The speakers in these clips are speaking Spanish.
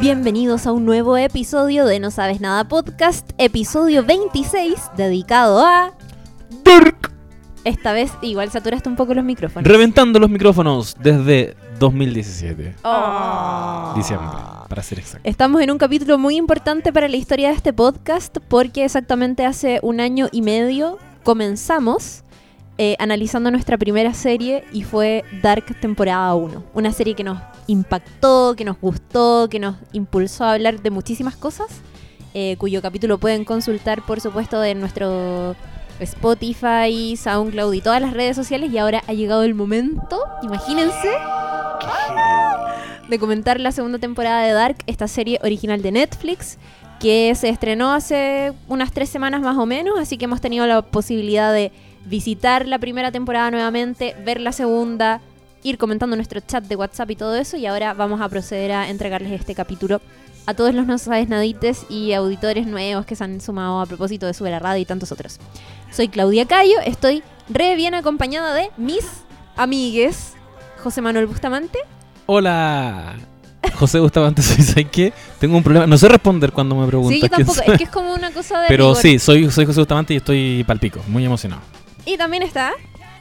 Bienvenidos a un nuevo episodio de No Sabes Nada Podcast, episodio 26, dedicado a... Dark. Esta vez igual saturaste un poco los micrófonos. Reventando los micrófonos desde 2017. Oh. Diciembre, para ser exacto. Estamos en un capítulo muy importante para la historia de este podcast porque exactamente hace un año y medio comenzamos eh, analizando nuestra primera serie y fue Dark temporada 1. Una serie que nos impactó, que nos gustó, que nos impulsó a hablar de muchísimas cosas, eh, cuyo capítulo pueden consultar por supuesto en nuestro Spotify, SoundCloud y todas las redes sociales y ahora ha llegado el momento, imagínense, de comentar la segunda temporada de Dark, esta serie original de Netflix que se estrenó hace unas tres semanas más o menos, así que hemos tenido la posibilidad de visitar la primera temporada nuevamente, ver la segunda, ir comentando nuestro chat de WhatsApp y todo eso, y ahora vamos a proceder a entregarles este capítulo a todos los no sabes nadites y auditores nuevos que se han sumado a propósito de Sube la Radio y tantos otros. Soy Claudia Cayo, estoy re bien acompañada de mis amigues José Manuel Bustamante. Hola. José Bustamante, soy ¿sabes qué? Tengo un problema. No sé responder cuando me preguntas. Sí, yo tampoco, es que es como una cosa de... Pero rigor. sí, soy, soy José Bustamante y estoy palpico, muy emocionado. Y también está...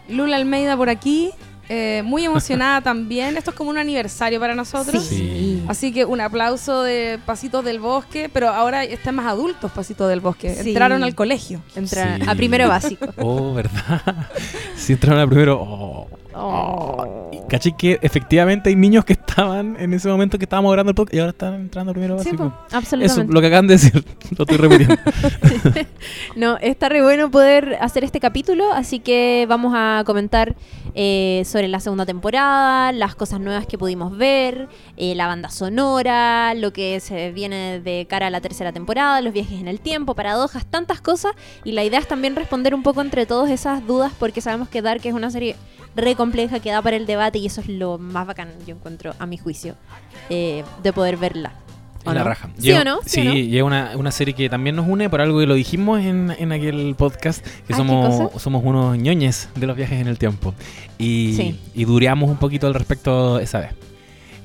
Lula Almeida por aquí, eh, muy emocionada también. Esto es como un aniversario para nosotros. Sí. Así que un aplauso de Pasitos del Bosque, pero ahora están más adultos Pasitos del Bosque. Sí. Entraron al colegio. Entra Sí. a primero básico. Oh, ¿verdad? Si entraron a primero. Oh. Oh. Caché que efectivamente hay niños que estaban en ese momento que estábamos grabando el podcast y ahora están entrando primero Sí, básico. Eso, absolutamente. lo que acaban de decir, lo estoy repitiendo. No, está re bueno poder hacer este capítulo, así que vamos a comentar eh, sobre la segunda temporada, las cosas nuevas que pudimos ver, eh, la banda sonora, lo que se viene de cara a la tercera temporada, los viajes en el tiempo, paradojas, tantas cosas. Y la idea es también responder un poco entre todas esas dudas, porque sabemos que Dark es una serie re compleja que da para el debate y eso es lo más bacán, yo encuentro, a mi juicio, eh, de poder verla. ¿O En la no? raja. ¿Sí o no? Sí, o no? llega una, una serie que también nos une por algo que lo dijimos en, en aquel podcast, que Ah, ¿qué somos, somos unos ñoñes de los viajes en el tiempo. Y, Sí. y dureamos un poquito al respecto esa vez.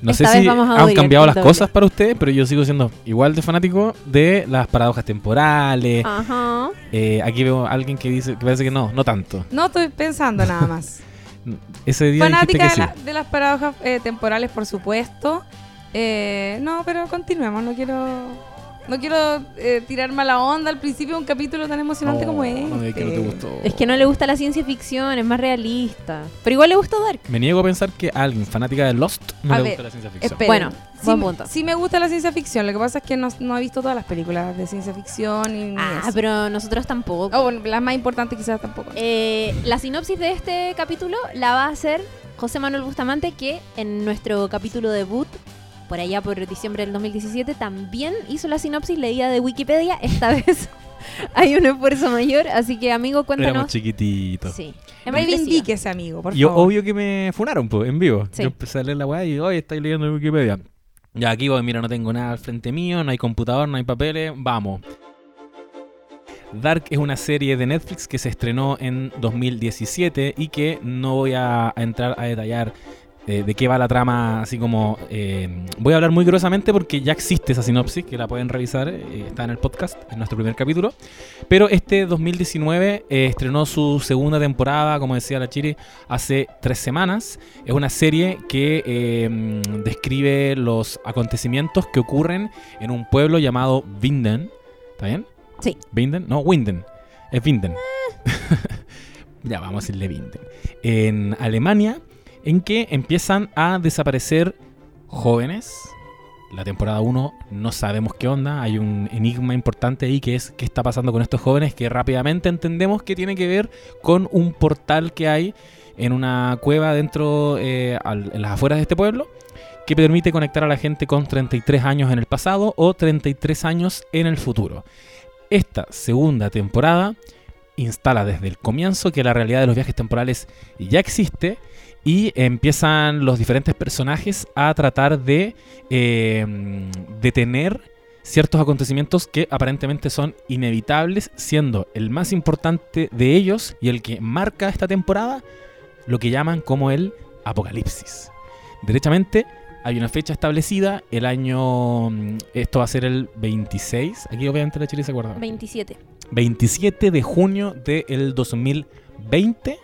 No Esta sé si han cambiado las cosas para ustedes, pero yo sigo siendo igual de fanático de las paradojas temporales. Ajá. Eh, aquí veo a alguien que dice que parece que no, no tanto. No estoy pensando nada más. Ese día dijiste Fanática que de, sí. la- de las paradojas eh, temporales, por supuesto. Eh, no, pero continuemos. No quiero no quiero eh, tirar mala onda al principio de un capítulo tan emocionante No, como este. no, es que no te gustó. Es que no le gusta la ciencia ficción, es más realista. Pero igual le gusta Dark. Me niego a pensar que a alguien fanática de Lost no A le ver, gusta la ciencia ficción. Esperen. Bueno, sí, buen me- punto. sí me gusta la ciencia ficción. Lo que pasa es que no, no he visto todas las películas de ciencia ficción. Y Ah, eso. pero nosotros tampoco. Oh, bueno, las más importantes quizás tampoco. Eh, la sinopsis de este capítulo la va a hacer José Manuel Bustamante, que en nuestro capítulo debut, por allá por diciembre del 2017, también hizo la sinopsis leída de Wikipedia. Esta vez hay un esfuerzo mayor, así que amigo, Éramos cuéntanos. chiquititos. Sí. Es merecido. Reivindique ese amigo, por Yo favor. obvio que me funaron pues, en vivo. Sí. Yo empecé a leer la weá y hoy estoy leyendo en Wikipedia. Ya aquí voy, mira, no tengo nada al frente mío, no hay computador, no hay papeles, vamos. Dark es una serie de Netflix que se estrenó en 2017 y que no voy a, a entrar a detallar eh, de qué va la trama, así como eh, voy a hablar muy grosamente porque ya existe esa sinopsis, que la pueden revisar, eh, está en el podcast, en nuestro primer capítulo. Pero este 2019 eh, estrenó su segunda temporada, como decía la Chiri, hace tres semanas. Es una serie que describe los acontecimientos que ocurren en un pueblo llamado Winden. ¿Está bien? Sí. ¿Winden? No, Winden. Es Winden. ya, vamos a decirle Winden. En Alemania, en que empiezan a desaparecer jóvenes. La temporada 1 no sabemos qué onda, hay un enigma importante ahí que es qué está pasando con estos jóvenes que rápidamente entendemos que tiene que ver con un portal que hay en una cueva dentro, eh, en las afueras de este pueblo, que permite conectar a la gente con 33 años en el pasado o 33 años en el futuro. Esta segunda temporada instala desde el comienzo que la realidad de los viajes temporales ya existe y empiezan los diferentes personajes a tratar de eh, detener ciertos acontecimientos que aparentemente son inevitables, siendo el más importante de ellos y el que marca esta temporada lo que llaman como el apocalipsis. Derechamente, hay una fecha establecida, el año, mm, esto va a ser el 26, aquí obviamente la Chile se acuerda. 27. 27 de junio del 2020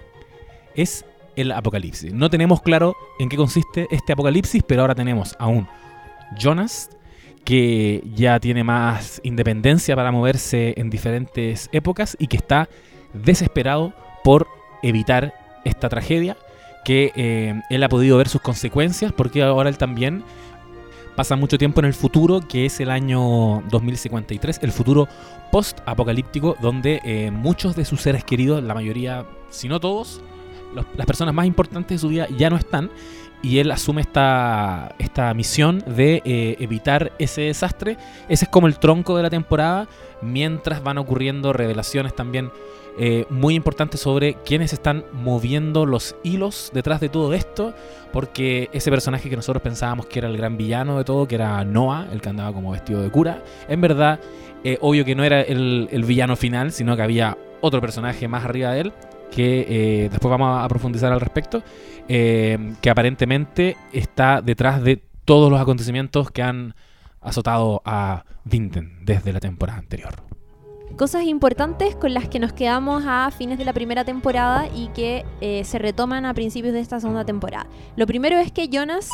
es el apocalipsis. No tenemos claro en qué consiste este apocalipsis, pero ahora tenemos a un Jonas que ya tiene más independencia para moverse en diferentes épocas y que está desesperado por evitar esta tragedia, que eh, él ha podido ver sus consecuencias porque ahora él también pasa mucho tiempo en el futuro, que es el año 2053, el futuro post-apocalíptico, donde eh, muchos de sus seres queridos, la mayoría, si no todos, las personas más importantes de su vida ya no están. Y él asume esta, esta misión de eh, evitar ese desastre. Ese es como el tronco de la temporada, mientras van ocurriendo revelaciones también eh, muy importantes sobre quiénes están moviendo los hilos detrás de todo esto, porque ese personaje que nosotros pensábamos que era el gran villano de todo, que era Noah, el que andaba como vestido de cura, en verdad, eh, obvio que no era el, el villano final, sino que había otro personaje más arriba de él, que eh, después vamos a profundizar al respecto, eh, que aparentemente está detrás de todos los acontecimientos que han azotado a Vinten desde la temporada anterior. Cosas importantes con las que nos quedamos a fines de la primera temporada y que eh, se retoman a principios de esta segunda temporada. Lo primero es que Jonas,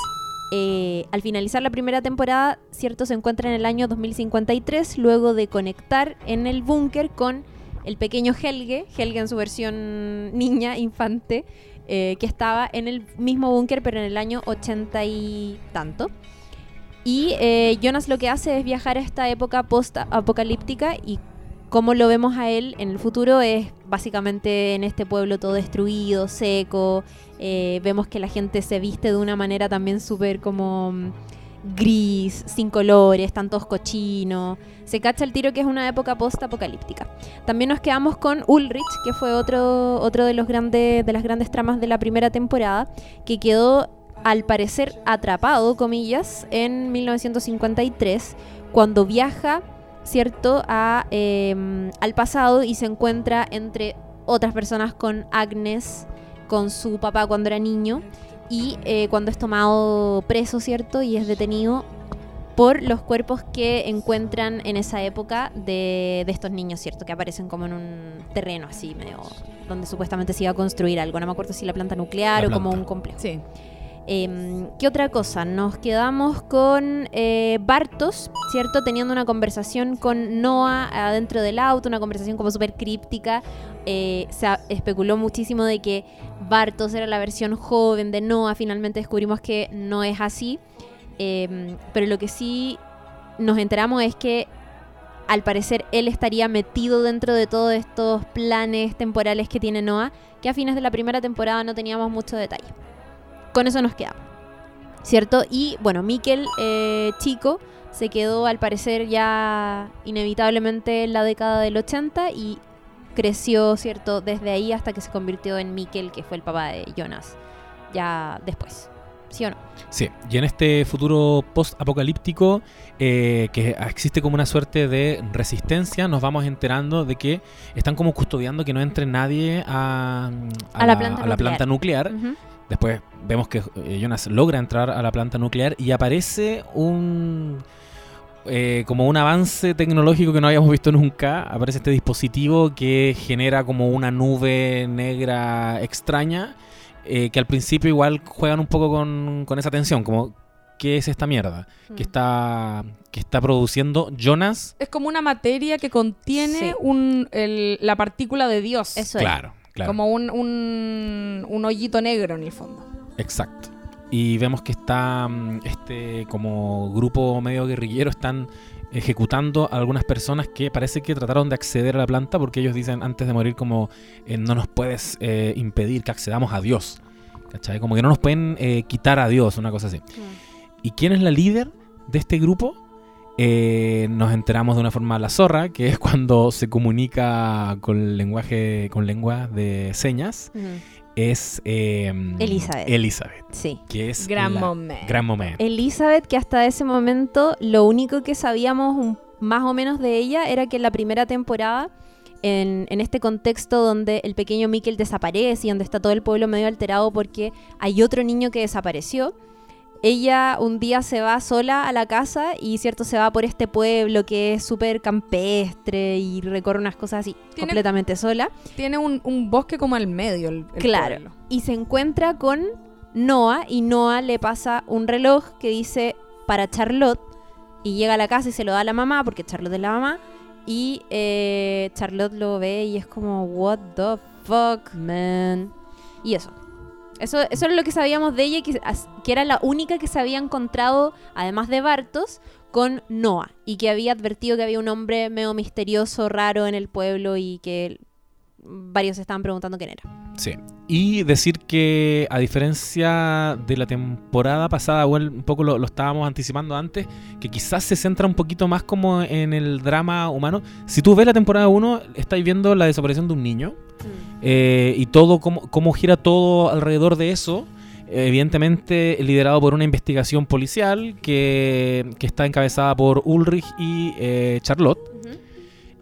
al finalizar la primera temporada, cierto, se encuentra en el año 2053, luego de conectar en el búnker con el pequeño Helge, Helge en su versión niña, infante, eh, que estaba en el mismo búnker, pero en el año 80 y tanto. Y eh, Jonas lo que hace es viajar a esta época post-apocalíptica y como lo vemos a él en el futuro es básicamente en este pueblo todo destruido, seco. eh, vemos que la gente se viste de una manera también súper como mm, gris, sin colores, están todos cochinos. Se cacha el tiro que es una época post-apocalíptica. También nos quedamos con Ulrich, que fue otro, otro de, los grandes, de las grandes tramas de la primera temporada, que quedó al parecer atrapado, comillas, en 1953, cuando viaja ¿cierto? A, eh, al pasado y se encuentra entre otras personas con Agnes, con su papá cuando era niño y eh, cuando es tomado preso, ¿cierto? Y es detenido por los cuerpos que encuentran en esa época de, de estos niños, ¿cierto? Que aparecen como en un terreno así, medio donde supuestamente se iba a construir algo. No me acuerdo si la planta nuclear La o como un complejo. Sí. Eh, ¿Qué otra cosa? Nos quedamos con eh, Bartos, ¿cierto? Teniendo una conversación con Noah adentro del auto, una conversación como súper críptica. Eh, se especuló muchísimo de que Bartos era la versión joven de Noah. Finalmente descubrimos que no es así. Eh, pero lo que sí nos enteramos es que al parecer él estaría metido dentro de todos estos planes temporales que tiene Noah, que a fines de la primera temporada no teníamos mucho detalle con eso nos quedamos. ¿Cierto? Y bueno, Mikkel, eh, chico, se quedó al parecer ya inevitablemente en la década del 80 y creció, ¿cierto? Desde ahí hasta que se convirtió en Mikkel, que fue el papá de Jonas, ya después. ¿Sí o no? Sí, y en este futuro post-apocalíptico, eh, que existe como una suerte de resistencia, nos vamos enterando de que están como custodiando que no entre nadie a, A la planta a la nuclear. planta nuclear. Ujú. Después vemos que eh, Jonas logra entrar a la planta nuclear y aparece un... eh, como un avance tecnológico que no habíamos visto nunca. Aparece este dispositivo que genera como una nube negra extraña. eh, que al principio igual juegan un poco con, con esa tensión. Como, ¿qué es esta mierda? Que está, que está produciendo Jonas. Es como una materia que contiene Sí. un, el- la partícula de Dios. Eso es. Claro, claro. Como un, un, un hoyito negro en el fondo. Exacto. Y vemos que está mm, este como grupo medio guerrillero están ejecutando a algunas personas que parece que trataron de acceder a la planta porque ellos dicen antes de morir como eh, no nos puedes eh, impedir que accedamos a Dios. ¿Cachai? Como que no nos pueden eh, quitar a Dios, una cosa así. ¿Y quién es la líder de este grupo? Eh, nos enteramos de una forma la zorra, que es cuando se comunica con lenguaje, con lengua de señas. Es eh, Elizabeth. Elizabeth, Sí. que es Gran momento. Gran momento. Elizabeth, que hasta ese momento lo único que sabíamos un- más o menos de ella era que en la primera temporada, en, en este contexto donde el pequeño Mikkel desaparece y donde está todo el pueblo medio alterado porque hay otro niño que desapareció, ella un día se va sola a la casa y cierto se va por este pueblo que es súper campestre y recorre unas cosas así Tiene- completamente sola. Tiene un, un bosque como al medio. El, el Claro. pueblo. Y se encuentra con Noah y Noah le pasa un reloj que dice para Charlotte y llega a la casa y se lo da a la mamá porque Charlotte es la mamá y eh, Charlotte lo ve y es como what the fuck man y eso eso, eso es lo que sabíamos de ella, que, era la única que se había encontrado, además de Bartos, con Noah. Y que había advertido que había un hombre medio misterioso, raro en el pueblo y que varios estaban preguntando quién era. Sí. Y decir que a diferencia de la temporada pasada, igual un poco lo, lo estábamos anticipando antes, que quizás se centra un poquito más como en el drama humano. Si tú ves la temporada 1, estáis viendo la desaparición de un niño eh, y todo, cómo, cómo gira todo alrededor de eso. Evidentemente liderado por una investigación policial que, que está encabezada por Ulrich y eh, Charlotte.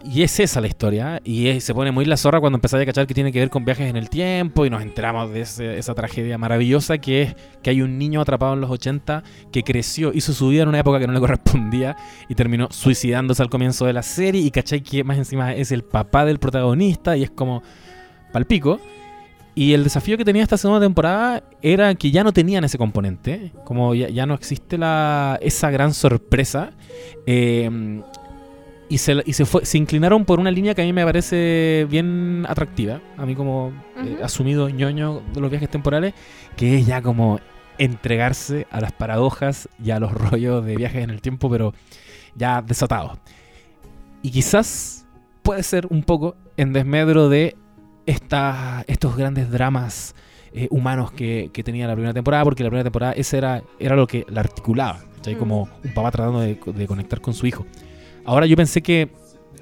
Y es esa la historia. Y es- se pone muy la zorra cuando empezáis a cachar que tiene que ver con viajes en el tiempo. Y nos enteramos de esa tragedia maravillosa que es que hay un niño atrapado en los 80 que creció, hizo su vida en una época que no le correspondía y terminó suicidándose al comienzo de la serie. Y cachai que más encima es el papá del protagonista. Y es como palpico. Y el desafío que tenía esta segunda temporada era que ya no tenían ese componente. Como ya, ya no existe la, esa gran sorpresa. Eh, y se, y se, fue, se inclinaron por una línea que a mí me parece bien atractiva. A mí como eh, asumido ñoño de los viajes temporales. Que es ya como entregarse a las paradojas y a los rollos de viajes en el tiempo, pero ya desatados. Y quizás puede ser un poco en desmedro de esta- estos grandes dramas eh, humanos que, que tenía la primera temporada, porque la primera temporada ese era, era lo que la articulaba. Mm. Como un papá tratando de, de conectar con su hijo. Ahora yo pensé que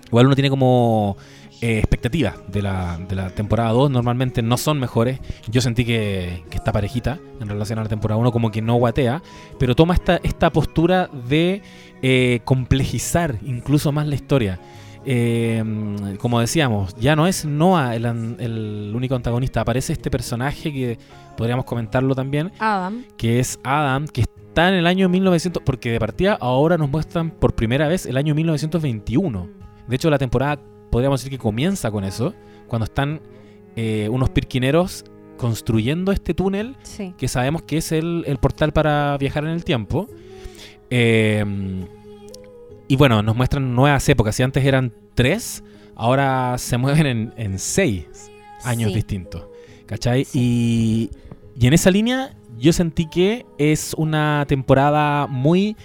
igual uno tiene como eh, expectativas de la, de la temporada 2, normalmente no son mejores. Yo sentí que, que esta parejita en relación a la temporada 1 como que no guatea, pero toma esta, esta postura de eh, complejizar incluso más la historia. Eh, como decíamos, ya no es Noah el, el único antagonista, aparece este personaje que podríamos comentarlo también, Adam. que es Adam, que está en el año 1900, porque de partida ahora nos muestran por primera vez el año 1921. De hecho, la temporada podríamos decir que comienza con eso, cuando están eh, unos pirquineros construyendo este túnel Sí. que sabemos que es el, el portal para viajar en el tiempo. Eh, y bueno, nos muestran nuevas épocas. Si antes eran tres, ahora se mueven en, en seis años Sí. distintos. ¿Cachai? Y, y en esa línea yo sentí que es una temporada muy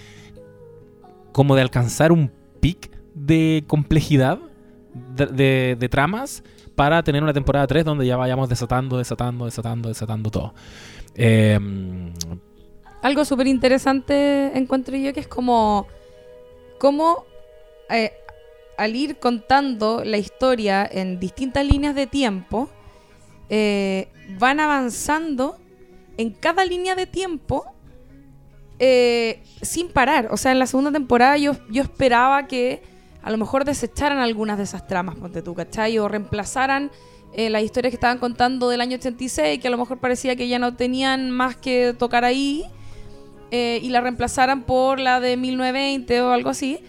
como de alcanzar un pic de complejidad de, tramas para tener una temporada 3 donde ya vayamos desatando, desatando, desatando, desatando todo. Eh, Algo súper interesante encuentro yo que es como cómo eh, al ir contando la historia en distintas líneas de tiempo eh, van avanzando en cada línea de tiempo eh, sin parar. O sea, en la segunda temporada yo, yo esperaba que a lo mejor desecharan algunas de esas tramas, ponte tú, ¿cachai? O reemplazaran eh, las historias que estaban contando del año 86, que a lo mejor parecía que ya no tenían más que tocar ahí, eh, y la reemplazaran por la de 1920 o algo así.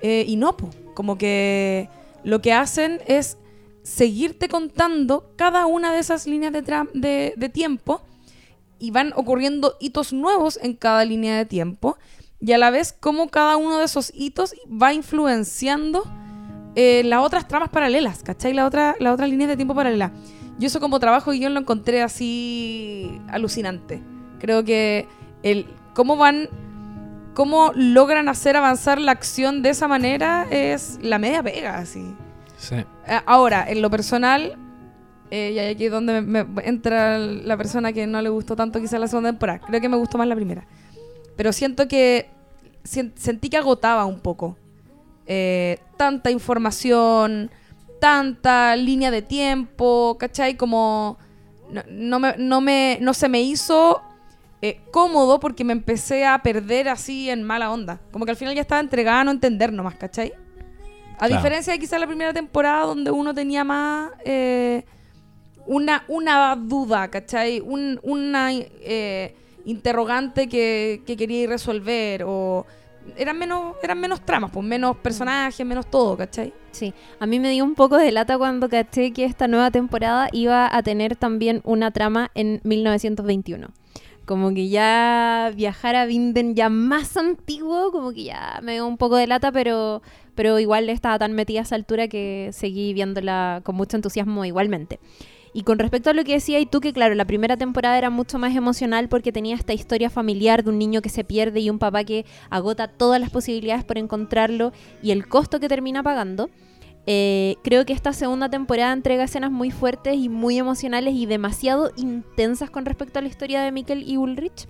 Y no, po, como que lo que hacen es seguirte contando cada una de esas líneas de, de, de tiempo y van ocurriendo hitos nuevos en cada línea de tiempo y a la vez como cada uno de esos hitos va influenciando eh, las otras tramas paralelas, ¿cachai? La otra, la otra línea de tiempo paralela. Yo eso como trabajo y yo lo encontré así alucinante. Creo que el cómo van, cómo logran hacer avanzar la acción de esa manera es la media pega, así. sí. Eh, Ahora, en lo personal, eh, y aquí es donde me, me entra la persona que no le gustó tanto quizás la segunda temporada. Creo que me gustó más la primera. Pero siento que sentí que agotaba un poco. Eh, tanta información, tanta línea de tiempo, ¿cachai? Como no, no me, no, me, no se me hizo eh, cómodo porque me empecé a perder así en mala onda. Como que al final ya estaba entregada a no entender nomás, ¿cachai? A Claro. diferencia de quizás la primera temporada donde uno tenía más eh, una, una duda, ¿cachai? Un- una eh, interrogante que, que quería resolver o eran menos eran menos tramas, pues menos personajes, menos todo, ¿cachai? Sí, a mí me dio un poco de lata cuando caché que esta nueva temporada iba a tener también una trama en 1921. Como que ya viajar a Vinden ya más antiguo, como que ya me dio un poco de lata, pero, pero igual estaba tan metida a esa altura que seguí viéndola con mucho entusiasmo igualmente. Y con respecto a lo que decía y tú, que claro, la primera temporada era mucho más emocional porque tenía esta historia familiar de un niño que se pierde y un papá que agota todas las posibilidades por encontrarlo y el costo que termina pagando. Eh, creo que esta segunda temporada entrega escenas muy fuertes y muy emocionales y demasiado intensas con respecto a la historia de Mikkel y Ulrich.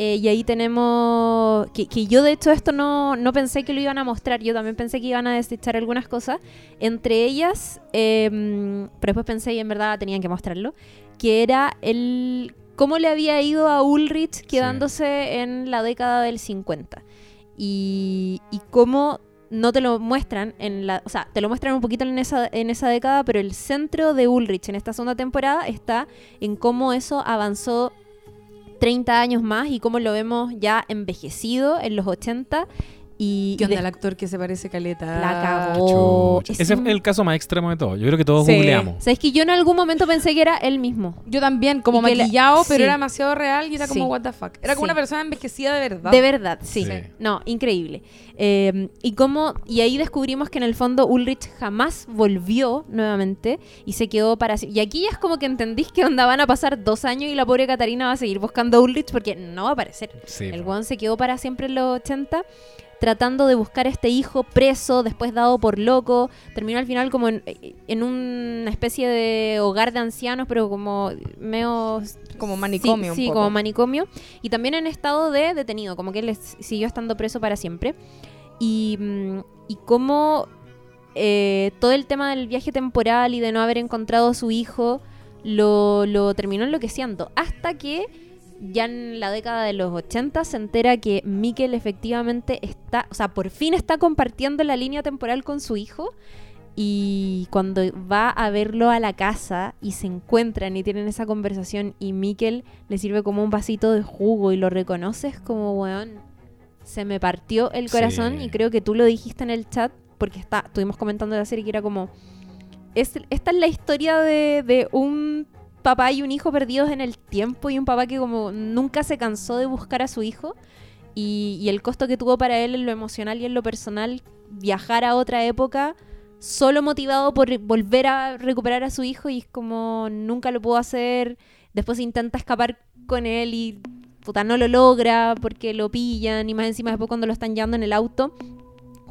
Eh, y ahí tenemos. Que, que, yo, de hecho, esto no, no pensé que lo iban a mostrar. Yo también pensé que iban a desechar algunas cosas. Entre ellas, eh, pero después pensé y en verdad tenían que mostrarlo. Que era el. cómo le había ido a Ulrich quedándose sí. en la década del 50. Y, y cómo no te lo muestran en la, o sea, te lo muestran un poquito en esa, en esa década, pero el centro de Ulrich en esta segunda temporada está en cómo eso avanzó 30 años más y cómo lo vemos ya envejecido en los 80 y ¿Qué onda de, el actor que se parece caleta? La cagó. Es Ese un... es el caso más extremo de todo. Yo creo que todos sí. googleamos. Sabes que yo en algún momento pensé que era él mismo. Yo también, como y maquillado, la... pero sí. era demasiado real y era como what the fuck. Era como una persona envejecida de verdad. De verdad, sí. No, increíble. Eh, y como y ahí descubrimos que en el fondo Ulrich jamás volvió nuevamente y se quedó para y aquí ya es como que entendís que onda van a pasar dos años y la pobre Catarina va a seguir buscando a Ulrich porque no va a aparecer. el one se quedó para siempre en los 80 tratando de buscar a este hijo preso, después dado por loco, terminó al final como en, en una especie de hogar de ancianos, pero como medio... Como manicomio. Sí, sí como manicomio. Y también en estado de detenido, como que él siguió estando preso para siempre. Y, y como eh, todo el tema del viaje temporal y de no haber encontrado a su hijo lo, lo terminó enloqueciendo. Hasta que ya en la década de los 80 se entera que Mikkel efectivamente está, o sea, por fin está compartiendo la línea temporal con su hijo. Y cuando va a verlo a la casa y se encuentran y tienen esa conversación y Mikkel le sirve como un vasito de jugo y lo reconoces como, weón, se me partió el corazón sí. y creo que tú lo dijiste en el chat porque está, estuvimos comentando la serie que era como, es, esta es la historia de, de un papá y un hijo perdidos en el tiempo y un papá que como nunca se cansó de buscar a su hijo. Y, y, el costo que tuvo para él en lo emocional y en lo personal viajar a otra época solo motivado por volver a recuperar a su hijo y es como nunca lo pudo hacer. Después intenta escapar con él y puta no lo logra porque lo pillan y más encima después cuando lo están llevando en el auto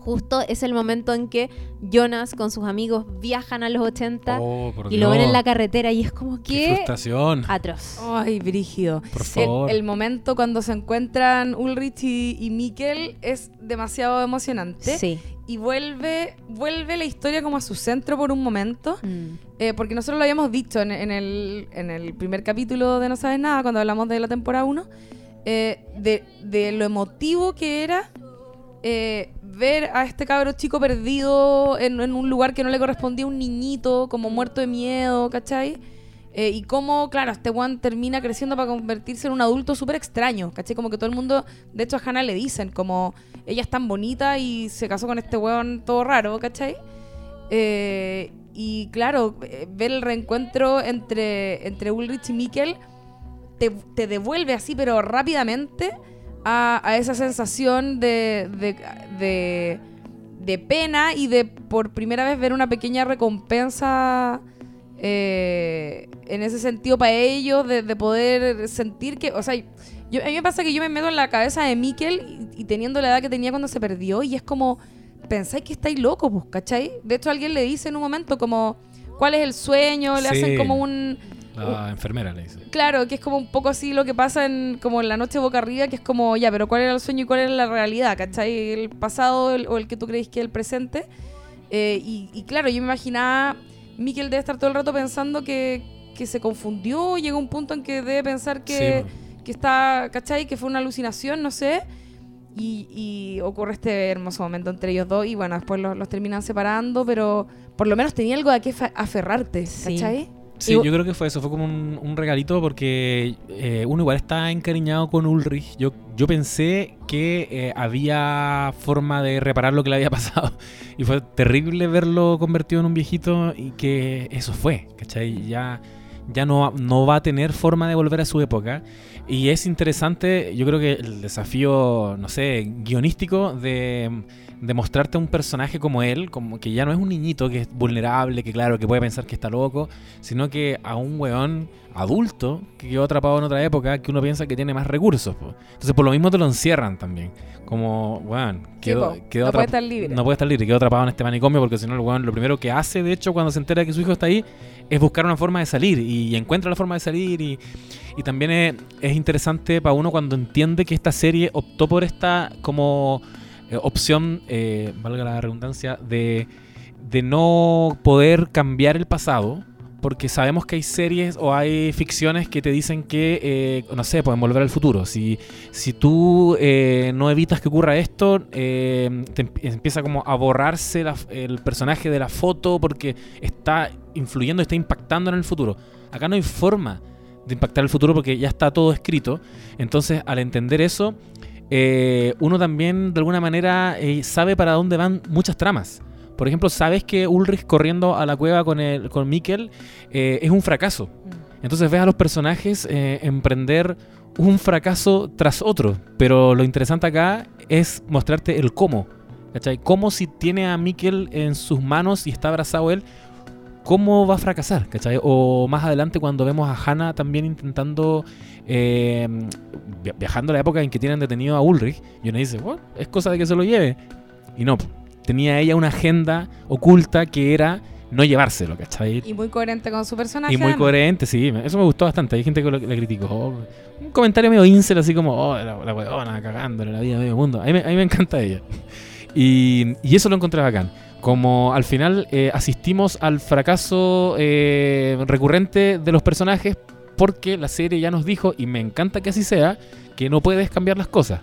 justo es el momento en que Jonas con sus amigos viajan a los 80 oh, y lo ven en la carretera y es como que... ¡Qué frustración! Atroz. Ay, brígido. Por favor. El, el, momento cuando se encuentran Ulrich y, y Mikkel es demasiado emocionante. Sí. Y vuelve, vuelve la historia como a su centro por un momento. Mm. Eh, porque nosotros lo habíamos dicho en, en, el, en el primer capítulo de No Sabes Nada, cuando hablamos de la temporada 1, eh, de, de lo emotivo que era eh, ver a este cabro chico perdido en, un lugar que no le correspondía a un niñito, como muerto de miedo, ¿cachai? Eh, y cómo, claro, este one termina creciendo para convertirse en un adulto súper extraño, ¿cachai? Como que todo el mundo, de hecho a Hannah le dicen, como ella es tan bonita y se casó con este weón todo raro, ¿cachai? Eh, y claro, eh, ver el reencuentro entre, entre Ulrich y Mikkel te, te devuelve así, pero rápidamente a, a esa sensación de, de, de, de, pena y de por primera vez ver una pequeña recompensa eh, en ese sentido para ellos, de, de, poder sentir que, o sea, yo, a mí me pasa que yo me meto en la cabeza de Mikkel y, y teniendo la edad que tenía cuando se perdió y es como, pensáis que estáis locos, pues, ¿cachai? De hecho alguien le dice en un momento como, ¿cuál es el sueño? Le sí. hacen como un la enfermera le dice. Claro, que es como un poco así lo que pasa en como en la noche boca arriba, que es como, ya, pero ¿cuál era el sueño y cuál era la realidad? ¿Cachai? El pasado el, o el que tú crees que es el presente. Eh, y, y, claro, yo me imaginaba, Miquel debe estar todo el rato pensando que, que se confundió, llegó un punto en que debe pensar que, sí. que está, ¿cachai? Que fue una alucinación, no sé. Y, y, ocurre este hermoso momento entre ellos dos y bueno, después los, los, terminan separando, pero por lo menos tenía algo de qué aferrarte, ¿cachai? Sí. Y- yo creo que fue eso, fue como un, un regalito porque eh, uno igual está encariñado con Ulrich. Yo, yo pensé que eh, había forma de reparar lo que le había pasado y fue terrible verlo convertido en un viejito y que eso fue, ¿cachai? Ya, ya no, no va a tener forma de volver a su época. Y es interesante, yo creo que el desafío, no sé, guionístico de, de mostrarte a un personaje como él, como que ya no es un niñito que es vulnerable, que claro, que puede pensar que está loco, sino que a un weón adulto que quedó atrapado en otra época que uno piensa que tiene más recursos. po. Entonces por lo mismo te lo encierran también. Como, weón, quedó, po, quedó no puede estar libre. No puede estar libre, quedó atrapado en este manicomio porque si no el weón lo primero que hace, de hecho, cuando se entera que su hijo está ahí, es buscar una forma de salir y, encuentra la forma de salir y, y también es, es interesante para uno cuando entiende que esta serie optó por esta como eh, opción, eh, valga la redundancia, de, de no poder cambiar el pasado. Porque sabemos que hay series o hay ficciones que te dicen que, eh, no sé, pueden volver al futuro. Si, si tú eh, no evitas que ocurra esto, eh, te em- empieza como a borrarse el personaje de la foto porque está influyendo, está impactando en el futuro. Acá no hay forma de impactar el futuro porque ya está todo escrito. Entonces, al entender eso, eh, uno también de alguna manera sabe para dónde van muchas tramas. Por ejemplo, sabes que Ulrich corriendo a la cueva con, el, con Mikkel eh, es un fracaso. Entonces ves a los personajes eh, emprender un fracaso tras otro. Pero lo interesante acá es mostrarte el cómo. ¿Cachai? Cómo si tiene a Mikkel en sus manos y está abrazado él, cómo va a fracasar, ¿cachai? O más adelante cuando vemos a Hannah también intentando, eh, via- viajando a la época en que tienen detenido a Ulrich, y uno dice, bueno, es cosa de que se lo lleve. Y no, tenía ella una agenda oculta que era no llevárselo, ¿cachai? Y muy coherente con su personaje. Y muy coherente, sí. Eso me gustó bastante. Hay gente que lo- le criticó. Un comentario medio incel, así como, oh, la, la weona cagándole la vida a medio mundo. A mí, me- a mí me encanta ella. Y, y eso lo encontré bacán. Como al final eh, asistimos al fracaso eh, recurrente de los personajes porque la serie ya nos dijo, y me encanta que así sea, que no puedes cambiar las cosas.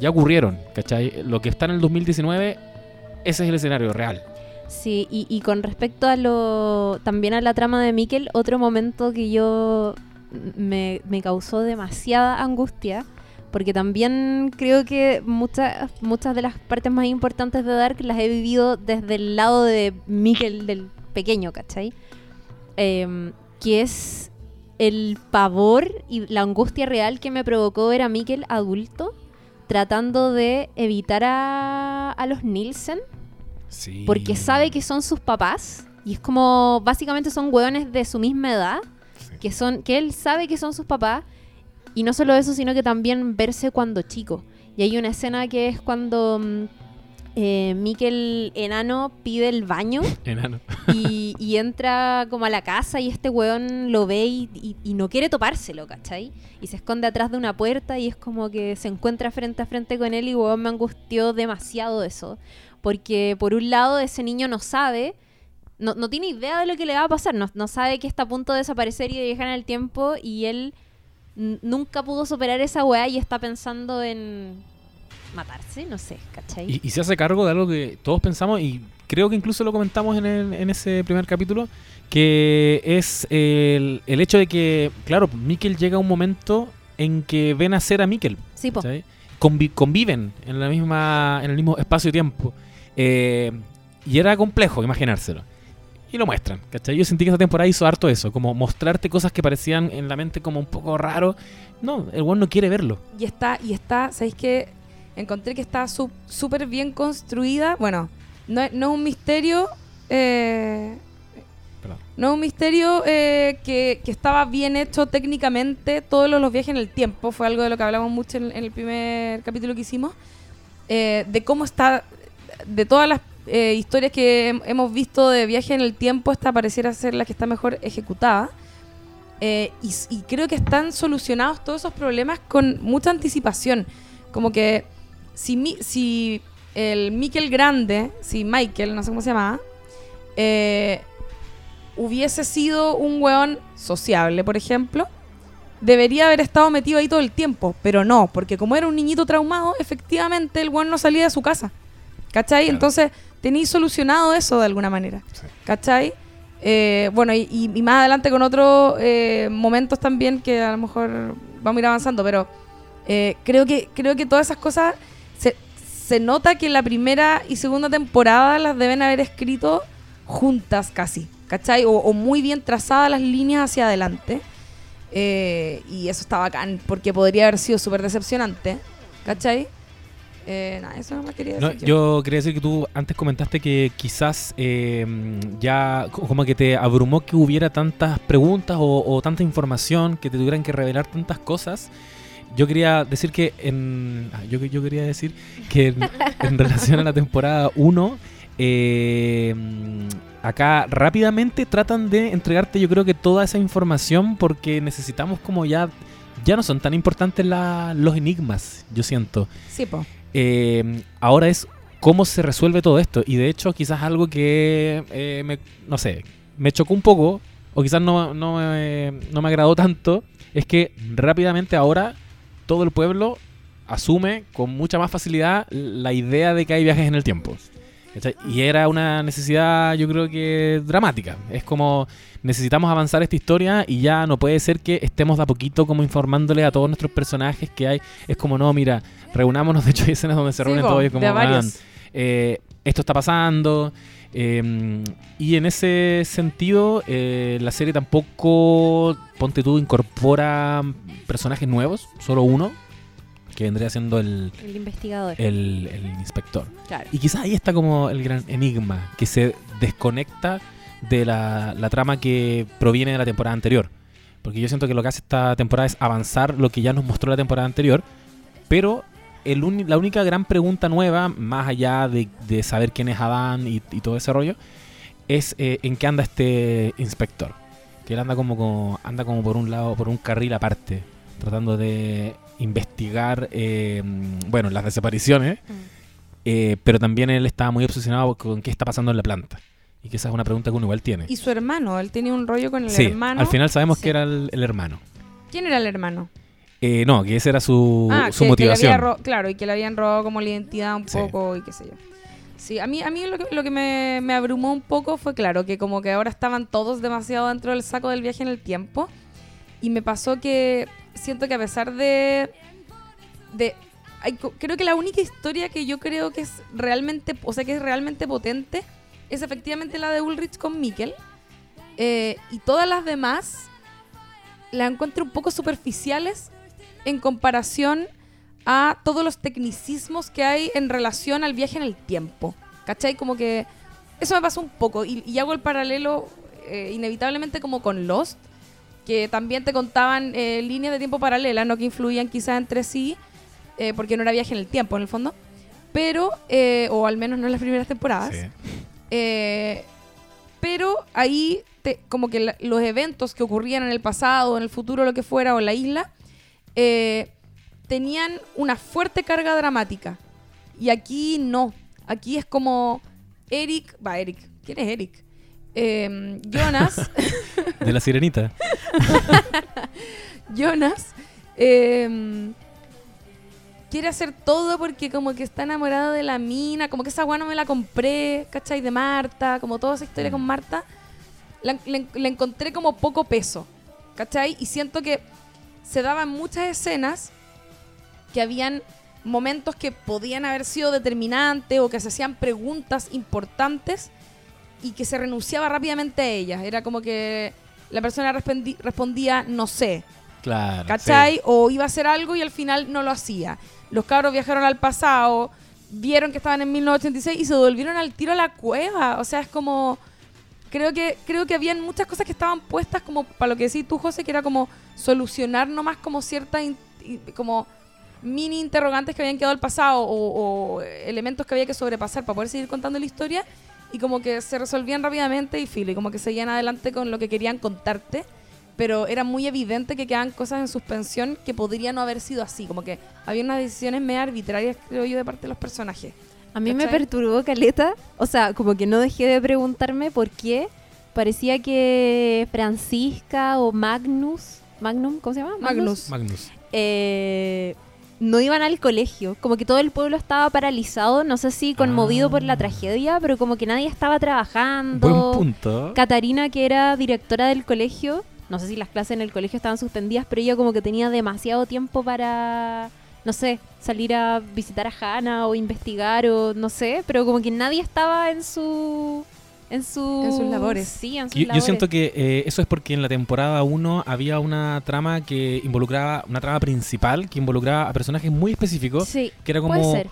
Ya ocurrieron, ¿cachai? Lo que está en el 2019, ese es el escenario real. Sí, y, con respecto a lo también a la trama de Mikkel, otro momento que yo me, causó demasiada angustia, porque también creo que muchas muchas de las partes más importantes de Dark las he vivido desde el lado de Mikkel del pequeño, ¿cachai? Em, que es el pavor y la angustia real que me provocó ver a Mikkel adulto tratando de evitar a, a los Nielsen Sí. porque sabe que son sus papás y es como básicamente son hueones de su misma edad Sí. que son que él sabe que son sus papás y no solo eso sino que también verse cuando chico y hay una escena que es cuando mm, eh, Mikkel enano pide el baño Enano. y, y entra como a la casa y este weón lo ve y, y- y no quiere topárselo, ¿cachai? Y se esconde atrás de una puerta y es como que se encuentra frente a frente con él y weón me angustió demasiado eso. Porque por un lado ese niño no sabe, no, no tiene idea de lo que le va a pasar, no, no sabe que está a punto de desaparecer y de viajar en el tiempo y él nunca pudo superar esa weá y está pensando en matarse, no sé, ¿cachai? Y, y se hace cargo de algo que todos pensamos y creo que incluso lo comentamos en, el- en ese primer capítulo, que es el, el hecho de que, claro, Mikkel llega a un momento en que ven a ser a Mikkel, sí, po. Convi- conviven en, la misma, en el mismo espacio-tiempo. Eh, y era complejo imaginárselo. Y lo muestran, ¿cachai? Yo sentí que esta temporada hizo harto eso, como mostrarte cosas que parecían en la mente como un poco raro. No, el weón no quiere verlo. Y está, y está, ¿sabéis qué? Encontré que está su- súper bien construida. Bueno, no, es- no es un misterio. eh, no es un misterio eh, que, que estaba bien hecho técnicamente. Todos los, los viajes en el tiempo. Fue algo de lo que hablamos mucho en, en el primer capítulo que hicimos. eh, de cómo está. De todas las eh, historias que hem- hemos visto de viaje en el tiempo, esta pareciera ser la que está mejor ejecutada. Eh, y, y creo que están solucionados todos esos problemas con mucha anticipación. Como que si, mi- si el Mikel Grande, si Michael, no sé cómo se llama, eh, hubiese sido un weón sociable, por ejemplo, debería haber estado metido ahí todo el tiempo. Pero no, porque como era un niñito traumado, efectivamente el weón no salía de su casa. ¿Cachai? Claro. Entonces tenéis solucionado eso de alguna manera. Sí. ¿Cachai? Eh, bueno, y, más adelante con otros eh, momentos también que a lo mejor vamos a ir avanzando, pero eh, creo, que, creo que todas esas cosas se, se nota que la primera y segunda temporada las deben haber escrito juntas casi, ¿cachai? O, o muy bien trazadas las líneas hacia adelante. Y eso está bacán, porque podría haber sido súper decepcionante, ¿cachai? Eh, nada, eso no me quería No, decir. yo quería decir que tú antes comentaste que quizás eh, ya co- como que te abrumó que hubiera tantas preguntas o, o tanta información que te tuvieran que revelar tantas cosas. Yo quería decir que en ah, yo, yo quería decir que en, en relación a la temporada 1 eh, acá rápidamente tratan de entregarte yo creo que toda esa información porque necesitamos como ya ya no son tan importantes la- los enigmas, yo siento Sí, po. eh, ahora es cómo se resuelve todo esto. Y de hecho, quizás algo que eh, me, no sé, me chocó un poco, o quizás no, no me agradó tanto, es que rápidamente ahora todo el pueblo asume con mucha más facilidad la idea de que hay viajes en el tiempo. ¿Cachai? Y era una necesidad, yo creo que dramática. Es como necesitamos avanzar esta historia y ya no puede ser que estemos de a poquito como informándole a todos nuestros personajes que hay. Es como, no, mira, reunámonos. De hecho, hay escenas donde se reúnen todos y es como, de "Ah, varios. eh, esto está pasando. eh, y en ese sentido, eh, la serie tampoco, ponte tú, incorpora personajes nuevos, solo uno, que vendría siendo el, El investigador. el, el inspector. claro. Y quizás ahí está como el gran enigma, que se desconecta de la, la trama que proviene de la temporada anterior. Porque yo siento que lo que hace esta temporada es avanzar lo que ya nos mostró la temporada anterior, pero el uni- la única gran pregunta nueva, más allá de, de saber quién es Adán y, y todo ese rollo, es eh, en qué anda este inspector. Que él anda como, como- anda como por un lado, por un carril aparte, tratando de investigar, eh, bueno, las desapariciones, Mm. eh, pero también él está muy obsesionado con qué está pasando en la planta. Y que esa es una pregunta que uno igual tiene. Y su hermano, él tenía un rollo con el sí, hermano. al final sabemos Sí. que era el, el hermano. ¿Quién era el hermano? Eh, no, que esa era su, ah, su que- motivación. claro, y que le habían robado como la identidad un Sí. poco y qué sé yo. Sí, a mí, a mí lo que, lo que me, me abrumó un poco fue, claro, que como que ahora estaban todos demasiado dentro del saco del viaje en el tiempo. Y me pasó que siento que a pesar de... de creo que la única historia que yo creo que es realmente, o sea, que es realmente potente, es efectivamente la de Ulrich con Mikkel. Eh, y todas las demás las encuentro un poco superficiales en comparación a todos los tecnicismos que hay en relación al viaje en el tiempo. ¿Cachai? Como que eso me pasó un poco y, y hago el paralelo eh, inevitablemente como con Lost, que también te contaban eh, líneas de tiempo paralelas, no que influían quizás entre sí, eh, porque no era viaje en el tiempo en el fondo, pero, eh, o al menos no en las primeras temporadas. Sí. Pero ahí, te- como que la- los eventos que ocurrían en el pasado, en el futuro, lo que fuera, o en la isla, tenían una fuerte carga dramática. Y aquí no. Aquí es como Eric, va, Eric, ¿quién es Eric? Eh, Jonas, De la sirenita. Jonas eh, quiere hacer todo porque como que está enamorado de la mina, como que esa no me la compré, ¿cachai? De Marta, como toda esa historia con Marta, la, la- la encontré como poco peso, ¿cachai? Y siento que se daban muchas escenas que habían momentos que podían haber sido determinantes o que se hacían preguntas importantes y que se renunciaba rápidamente a ellas. Era como que la persona respondía no sé, Claro. ¿cachai? O iba a hacer algo y al final no lo hacía. Los cabros viajaron al pasado, vieron que estaban en 1986 y se volvieron al tiro a la cueva. O sea, es como... Creo que, creo que habían muchas cosas que estaban puestas como para lo que decís tú, José, que era como solucionar nomás como ciertas como mini interrogantes que habían quedado al pasado o, o elementos que había que sobrepasar para poder seguir contando la historia y como que se resolvían rápidamente y filo, y como que seguían adelante con lo que querían contarte pero era muy evidente que quedaban cosas en suspensión que podría no haber sido así, como que había unas decisiones medio arbitrarias, creo yo, de parte de los personajes. A mí me perturbó Caleta, o sea, como que no dejé de preguntarme por qué parecía que Francisca o Magnus, Magnum, ¿cómo se llama? Magnus. Magnus. Eh, no iban al colegio. Como que todo el pueblo estaba paralizado, no sé si conmovido por la Ah. tragedia, pero como que nadie estaba trabajando. Buen punto. Catarina, que era directora del colegio, no sé si las clases en el colegio estaban suspendidas, pero ella como que tenía demasiado tiempo para, no sé, salir a visitar a Hannah o investigar o no sé, pero como que nadie estaba en su... En, su, En sus labores. Sí, en sus Yo, yo siento que eh, eso es porque en la temporada 1 había una trama que involucraba, una trama principal que involucraba a personajes muy específicos, Sí, que era como.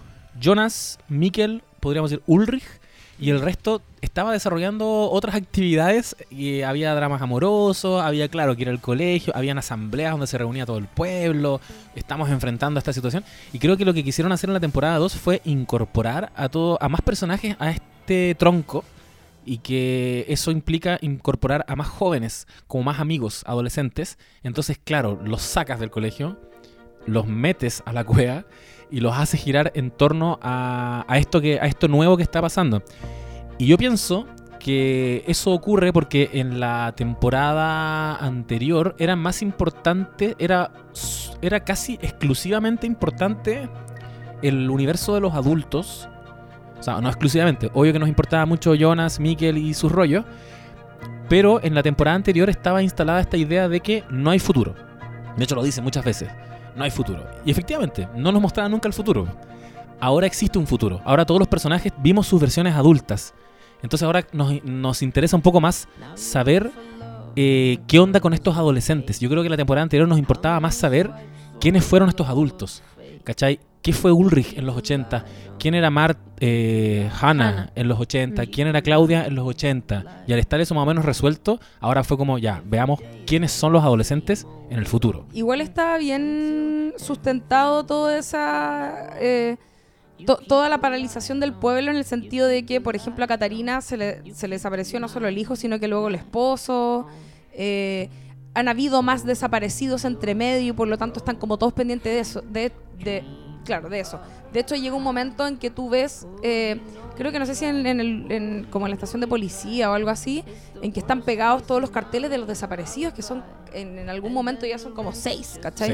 Jonas, Mikkel, podríamos decir Ulrich, y el resto estaba desarrollando otras actividades y había dramas amorosos, había, claro, que ir al colegio, habían asambleas donde se reunía todo el pueblo, estamos enfrentando esta situación, y creo que lo que quisieron hacer en la temporada 2 fue incorporar a, todo, a más personajes a este tronco, y que eso implica incorporar a más jóvenes, como más amigos, adolescentes, entonces, claro, los sacas del colegio, los metes a la cueva y los haces girar en torno a, a esto que a esto nuevo que está pasando. Y yo pienso que eso ocurre porque en la temporada anterior era más importante, era, era casi exclusivamente importante el universo de los adultos. O sea, no exclusivamente. Obvio que nos importaba mucho Jonas, Mikkel y sus rollos. Pero en la temporada anterior estaba instalada esta idea de que no hay futuro. De hecho, lo dice muchas veces. No hay futuro. Y efectivamente, no nos mostraba nunca el futuro. Ahora existe un futuro. Ahora todos los personajes vimos sus versiones adultas. Entonces ahora nos, nos interesa un poco más saber eh, qué onda con estos adolescentes. Yo creo que la temporada anterior nos importaba más saber quiénes fueron estos adultos. ¿Cachai? ¿Qué fue Ulrich en los 80? ¿Quién era Mart eh, Hannah en los 80? ¿Quién era Claudia en los 80? Y al estar eso más o menos resuelto, ahora fue como ya, veamos quiénes son los adolescentes en el futuro. Igual está bien sustentado toda esa. eh, to- toda la paralización del pueblo en el sentido de que, por ejemplo, a Catarina se le, se le desapareció no solo el hijo, sino que luego el esposo. eh, han habido más desaparecidos entre medio y por lo tanto están como todos pendientes de eso. De, de- claro, de eso. De hecho, llega un momento en que tú ves, eh, creo que no sé si en, en el- en- como en la estación de policía o algo así, en que están pegados todos los carteles de los desaparecidos, que son en, en algún momento ya son como seis, ¿cachai?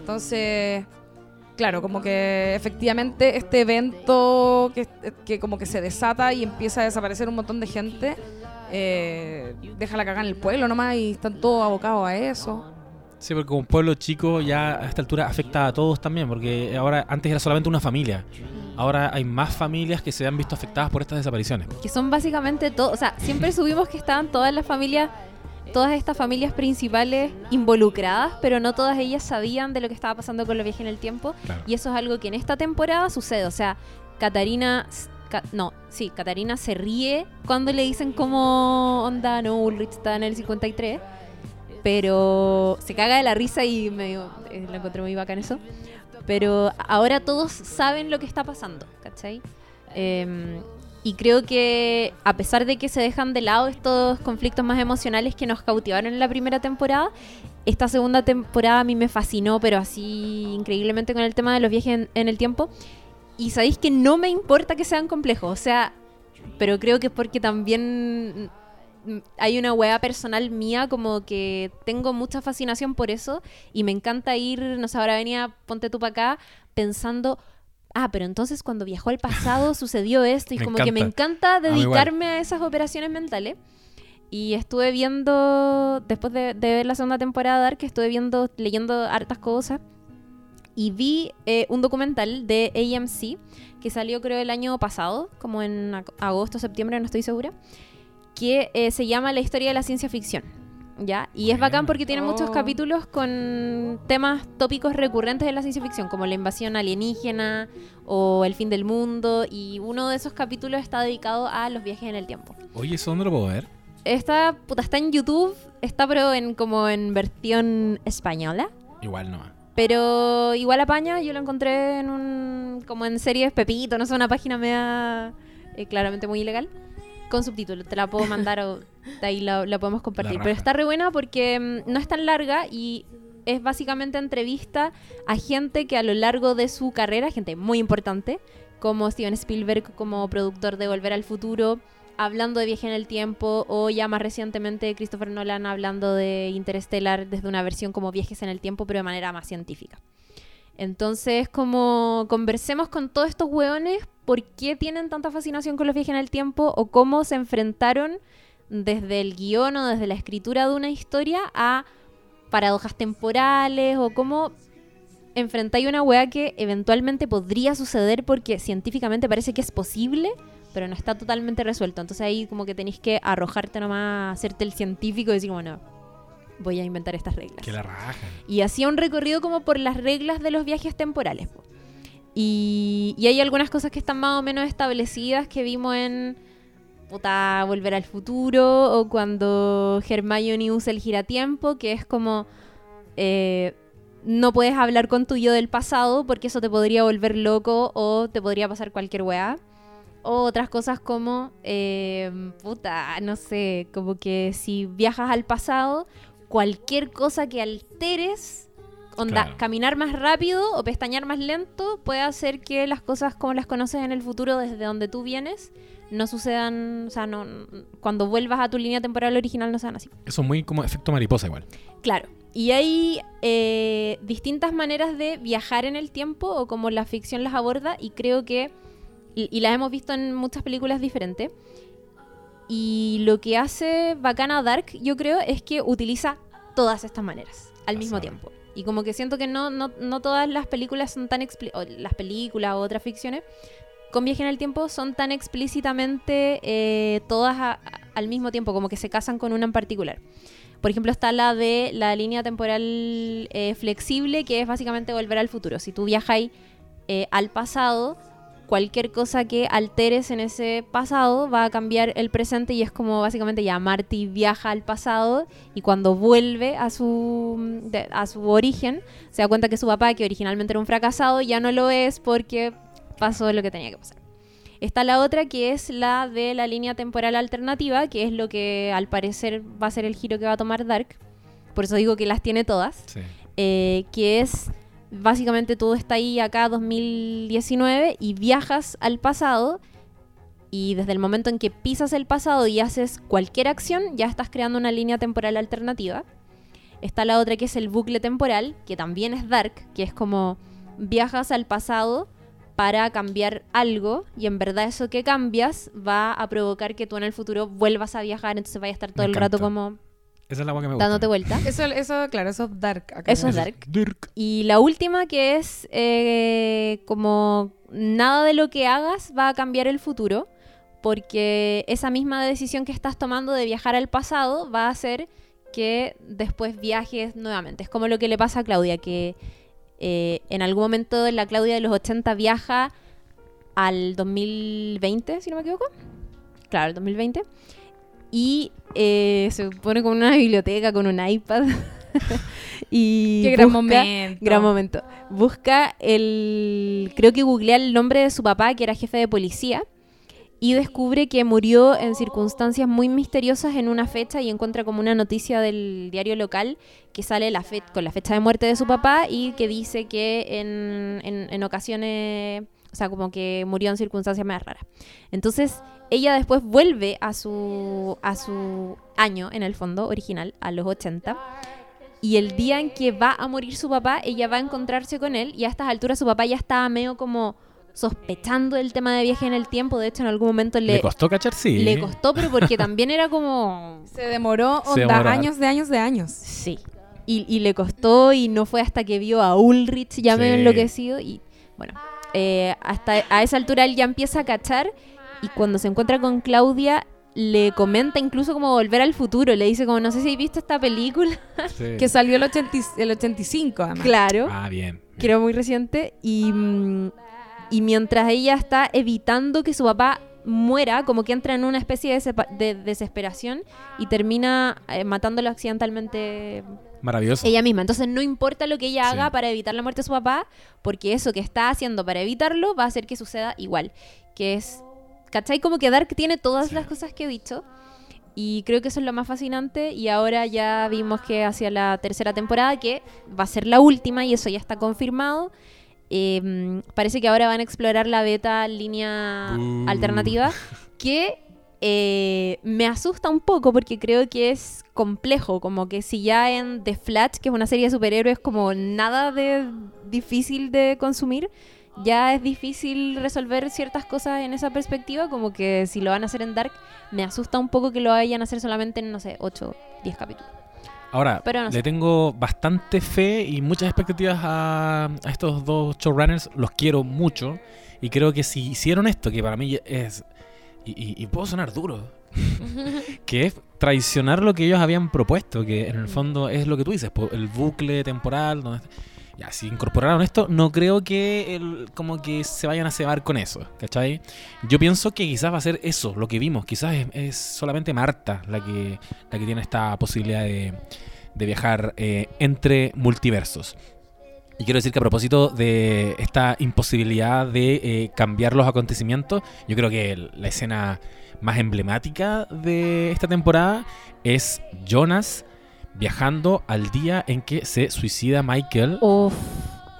Entonces, claro, como que efectivamente este evento que, que como que se desata y empieza a desaparecer un montón de gente, eh, deja la cagada en el pueblo nomás y están todos abocados a eso. Sí, porque como pueblo chico ya a esta altura afecta a todos también, porque ahora antes era solamente una familia. Ahora hay más familias que se han visto afectadas por estas desapariciones. Que son básicamente todo, o sea, siempre subimos que estaban todas las familias, todas estas familias principales involucradas, pero no todas ellas sabían de lo que estaba pasando con los viajes en el tiempo. Claro. Y eso es algo que en esta temporada sucede. O sea, Catarina. Ca- no, sí, Catarina se ríe cuando le dicen como onda, no, Ulrich está en el 53. Pero se caga de la risa y medio, eh, lo encontré muy bacán eso. Pero ahora todos saben lo que está pasando, ¿cachai? Em, y creo que a pesar de que se dejan de lado estos conflictos más emocionales que nos cautivaron en la primera temporada, esta segunda temporada a mí me fascinó, pero así increíblemente con el tema de los viajes en, en el tiempo. Y sabéis que no me importa que sean complejos, o sea, pero creo que es porque también hay una hueá personal mía como que tengo mucha fascinación por eso y me encanta ir, no sé, ahora venía, ponte tú para acá, pensando, ah, pero entonces cuando viajó al pasado sucedió esto y Me como que me encanta dedicarme a esas operaciones mentales. Y estuve viendo, después de, de ver la segunda temporada de Dark, estuve viendo, leyendo hartas cosas. Y vi eh, un documental de AMC que salió creo el año pasado, como en ag- agosto, septiembre, no estoy segura, que eh, se llama La historia de la ciencia ficción. ¿Ya? Y es bacán porque tiene muchos capítulos con temas tópicos recurrentes de la ciencia ficción, como la invasión alienígena o el fin del mundo. Y uno de esos capítulos está dedicado a los viajes en el tiempo. Oye, ¿eso dónde lo puedo ver? Está, puta, está en YouTube, está pero en como en versión española. Igual no. Pero igual apaña, yo lo encontré en un. como en series Pepito, no sé, una página media eh, claramente muy ilegal. Con subtítulos, te la puedo mandar o de ahí la, la podemos compartir. La Pero está re buena porque mm, no es tan larga y es básicamente entrevista a gente que a lo largo de su carrera, gente muy importante, como Steven Spielberg, como productor de Volver al Futuro, hablando de viaje en el tiempo, o ya más recientemente Christopher Nolan hablando de Interstellar desde una versión como viajes en el tiempo, pero de manera más científica. Entonces, como conversemos con todos estos hueones, ¿por qué tienen tanta fascinación con los viajes en el tiempo o cómo se enfrentaron desde el guion o desde la escritura de una historia a paradojas temporales o cómo enfrentáis una weá que eventualmente podría suceder porque científicamente parece que es posible, pero no está totalmente resuelto. Entonces ahí como que tenéis que arrojarte nomás, hacerte el científico y decir, bueno, voy a inventar estas reglas. Que la rajan. Y hacía un recorrido como por las reglas de los viajes temporales. po. Y, y hay algunas cosas que están más o menos establecidas que vimos en puta, Volver al Futuro o cuando Hermione usa el giratiempo, que es como eh, no puedes hablar con tu yo del pasado porque eso te podría volver loco o te podría pasar cualquier weá. O otras cosas como, eh, puta, no sé, como que si viajas al pasado, cualquier cosa que alteres, onda, Claro. caminar más rápido o pestañear más lento, puede hacer que las cosas como las conoces en el futuro desde donde tú vienes no sucedan, o sea, no, cuando vuelvas a tu línea temporal original no sean así. Eso es muy como efecto mariposa igual. Claro. Y hay eh, distintas maneras de viajar en el tiempo o como la ficción las aborda y creo que, y, y las hemos visto en muchas películas diferentes. Y lo que hace bacana Dark, yo creo, es que utiliza todas estas maneras al mismo tiempo. Y como que siento que no, no, no todas las películas son tan las películas o otras ficciones con viaje en el tiempo son tan explícitamente eh, todas a- a- al mismo tiempo, como que se casan con una en particular. Por ejemplo, está la de la línea temporal eh, flexible, que es básicamente volver al futuro. Si tú viajas eh, al pasado, cualquier cosa que alteres en ese pasado va a cambiar el presente y es como básicamente ya Marty viaja al pasado y cuando vuelve a su, de- a su origen se da cuenta que su papá, que originalmente era un fracasado, ya no lo es porque pasó lo que tenía que pasar. Está la otra que es la de la línea temporal alternativa, que es lo que al parecer va a ser el giro que va a tomar Dark. Por eso digo que las tiene todas. Sí. eh, que es básicamente todo está ahí acá 2019 y viajas al pasado y desde el momento en que pisas el pasado y haces cualquier acción ya estás creando una línea temporal alternativa. Está la otra que es el bucle temporal, que también es dark, que es como viajas al pasado para cambiar algo y en verdad eso que cambias va a provocar que tú en el futuro vuelvas a viajar, entonces vayas a estar todo Me el rato como Esa es la agua que me gusta. dándote vuelta. Eso, eso, claro, eso es dark. acá. Eso es dark. Y la última que es eh, como nada de lo que hagas va a cambiar el futuro, porque esa misma decisión que estás tomando de viajar al pasado va a hacer que después viajes nuevamente. Es como lo que le pasa a Claudia, que eh, en algún momento la Claudia de los 80 viaja al 2020, si no me equivoco. Claro, el 2020. Y eh, se pone con una biblioteca, con un iPad. y Qué gran busca- momento. Gran momento. Busca el. Creo que googlea el nombre de su papá, que era jefe de policía. Y descubre que murió en circunstancias muy misteriosas en una fecha y encuentra como una noticia del diario local que sale la fe- con la fecha de muerte de su papá y que dice que en, en- en ocasiones, o sea, como que murió en circunstancias más raras. Entonces, ella después vuelve a su, a su año, en el fondo, original, a los 80. Y el día en que va a morir su papá, ella va a encontrarse con él y a estas alturas su papá ya estaba medio como sospechando del tema de viaje en el tiempo. De hecho, en algún momento Le, le, costó cachar, sí. le costó, pero porque también era como... Se demoró, Se onda, demoró. años de años de años. Sí. Y, y le costó y no fue hasta que vio a Ulrich ya medio Sí. enloquecido y bueno, eh, hasta a esa altura él ya empieza a cachar y cuando se encuentra con Claudia le comenta incluso como volver al futuro, le dice como no sé si has visto esta película. Sí. Que salió el, 80 y- el 85, además. Claro. Ah, bien. que era muy reciente, y, mm, y mientras ella está evitando que su papá muera, como que entra en una especie de desesperación y termina eh, matándolo accidentalmente Maravilloso. ella misma. Entonces no importa lo que ella Sí. haga para evitar la muerte de su papá, porque eso que está haciendo para evitarlo va a hacer que suceda igual. Que es, ¿cachai? Como que Dark tiene todas Sí. las cosas que he dicho. Y creo que eso es lo más fascinante. Y ahora ya vimos que hacia la tercera temporada, que va a ser la última, y eso ya está confirmado. eh, parece que ahora van a explorar la beta línea alternativa. Que eh, me asusta un poco porque creo que es complejo, como que si ya en The Flash, que es una serie de superhéroes como nada de difícil de consumir, ya es difícil resolver ciertas cosas en esa perspectiva, como que si lo van a hacer en Dark, me asusta un poco que lo vayan a hacer solamente en, no sé, 8, 10 capítulos. Ahora, Pero no le sé. tengo bastante fe y muchas expectativas a, a estos dos showrunners. Los quiero mucho. Y creo que si hicieron esto, que para mí es. Y, y- y puedo sonar duro. que es traicionar lo que ellos habían propuesto. Que en el fondo es lo que tú dices, el bucle temporal. Donde, ya, si incorporaron esto, no creo que el- como que se vayan a cebar con eso. ¿Cachai? Yo pienso que quizás va a ser eso, lo que vimos. Quizás es, es solamente Marta la que, la que tiene esta posibilidad de, de viajar eh, entre multiversos. Y quiero decir que a propósito de esta imposibilidad de eh, cambiar los acontecimientos, yo creo que la escena más emblemática de esta temporada es Jonas viajando al día en que se suicida Michael. Uf.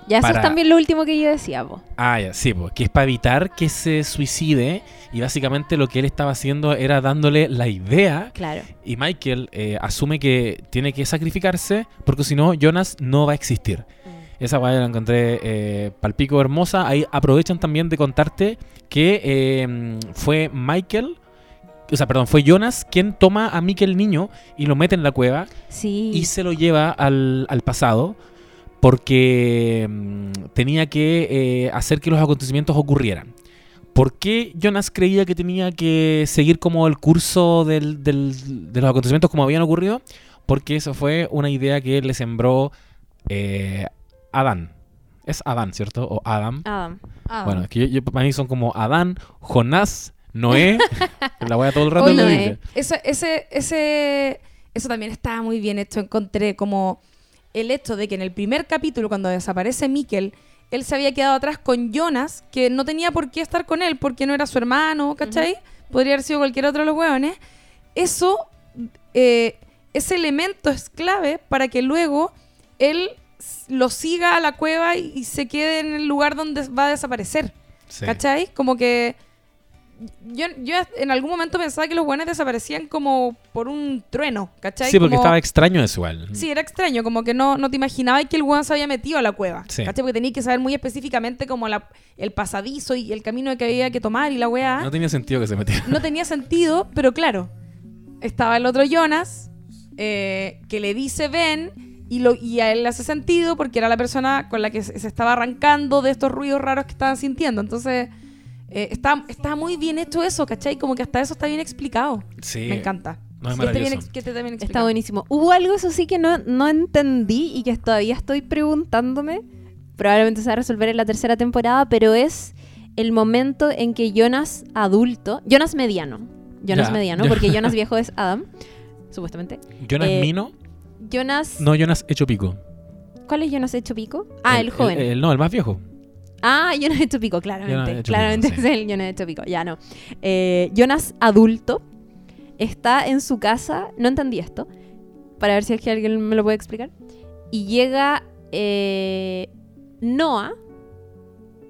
Ya eso Para- es también lo último que yo decía, po. Ah, ya, sí, pues, que es para evitar que se suicide y básicamente lo que él estaba haciendo era dándole la idea Claro. y Michael eh, asume que tiene que sacrificarse porque si no Jonas no va a existir. Esa guay la encontré eh, palpico hermosa. Ahí aprovechan también de contarte que eh, fue Michael, o sea, perdón, fue Jonas quien toma a Michael niño y lo mete en la cueva Sí. y se lo lleva al, al pasado porque mm, tenía que eh, hacer que los acontecimientos ocurrieran. ¿Por qué Jonas creía que tenía que seguir como el curso del- del- de los acontecimientos como habían ocurrido? Porque eso fue una idea que le sembró eh, Adán. Es Adán, ¿cierto? O Adam. Adam. Bueno, es que yo, yo- para mí son como Adán, Jonás, Noé. la voy a todo el rato en la. Biblia. Ese, ese, ese, eso también estaba muy bien hecho. Encontré como el hecho de que en el primer capítulo, cuando desaparece Mikkel, él se había quedado atrás con Jonas, que no tenía por qué estar con él, porque no era su hermano, ¿cachai? Podría haber sido cualquier otro de los hueones. Eso, eh, ese elemento es clave para que luego él lo siga a la cueva y, y se quede en el lugar donde va a desaparecer. Sí. ¿Cachai? Como que yo, yo en algún momento pensaba que los buenos desaparecían como por un trueno, ¿cachai? Sí, porque Como- estaba extraño eso igual. Sí, era extraño, como que no, no te imaginabas que el weón se había metido a la cueva. Sí. ¿Cachai? Porque tenías que saber muy específicamente como la, el pasadizo y el camino que había que tomar y la weá. No tenía sentido que se metiera. No tenía sentido, pero claro, estaba el otro Jonas eh, que le dice ven y, lo, y a él le hace sentido porque era la persona con la que se, se estaba arrancando de estos ruidos raros que estaban sintiendo. Entonces, eh, está, está muy bien hecho eso, ¿cachai? Como que hasta eso está bien explicado. Sí. Me encanta. No, es que, esté bien, maravilloso. ex- que esté bien Está buenísimo. Hubo algo, eso sí, que no, no entendí y que todavía estoy preguntándome. Probablemente se va a resolver en la tercera temporada, pero es el momento en que Jonas adulto, Jonas mediano, Jonas Ya, mediano, ya. porque Jonas viejo es Adam, supuestamente. Jonas Eh, Mino. Jonas, No, Jonas hecho pico. ¿cuál es Jonas hecho pico? Ah, el, joven. el- no, el más viejo. Ah, Jonas hecho pico, claramente. Jonas hecho claramente pico, es el Jonas hecho pico, ya no. Eh, Jonas adulto está en su casa, no entendí esto, para ver si es que alguien me lo puede explicar. Y llega eh, Noah,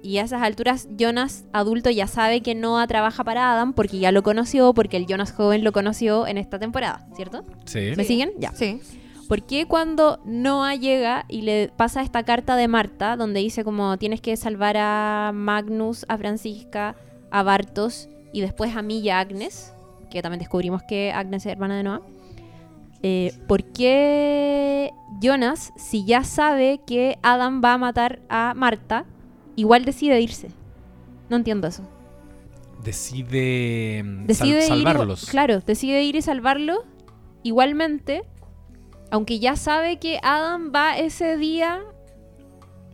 y a esas alturas Jonas adulto ya sabe que Noah trabaja para Adam porque ya lo conoció, porque el Jonas joven lo conoció en esta temporada, ¿cierto? Sí. ¿Me siguen? Ya. Sí. ¿Por qué cuando Noah llega y le pasa esta carta de Marta, donde dice como tienes que salvar a Magnus, a Francisca, a Bartos y después a mí y a Agnes, que también descubrimos que Agnes es hermana de Noah? eh, ¿Por qué Jonas, si ya sabe que Adam va a matar a Marta, igual decide irse? No entiendo eso. Decide, mm, sal- Decide ir, salvarlos. claro, decide ir y salvarlo. Igualmente, aunque ya sabe que Adam va ese día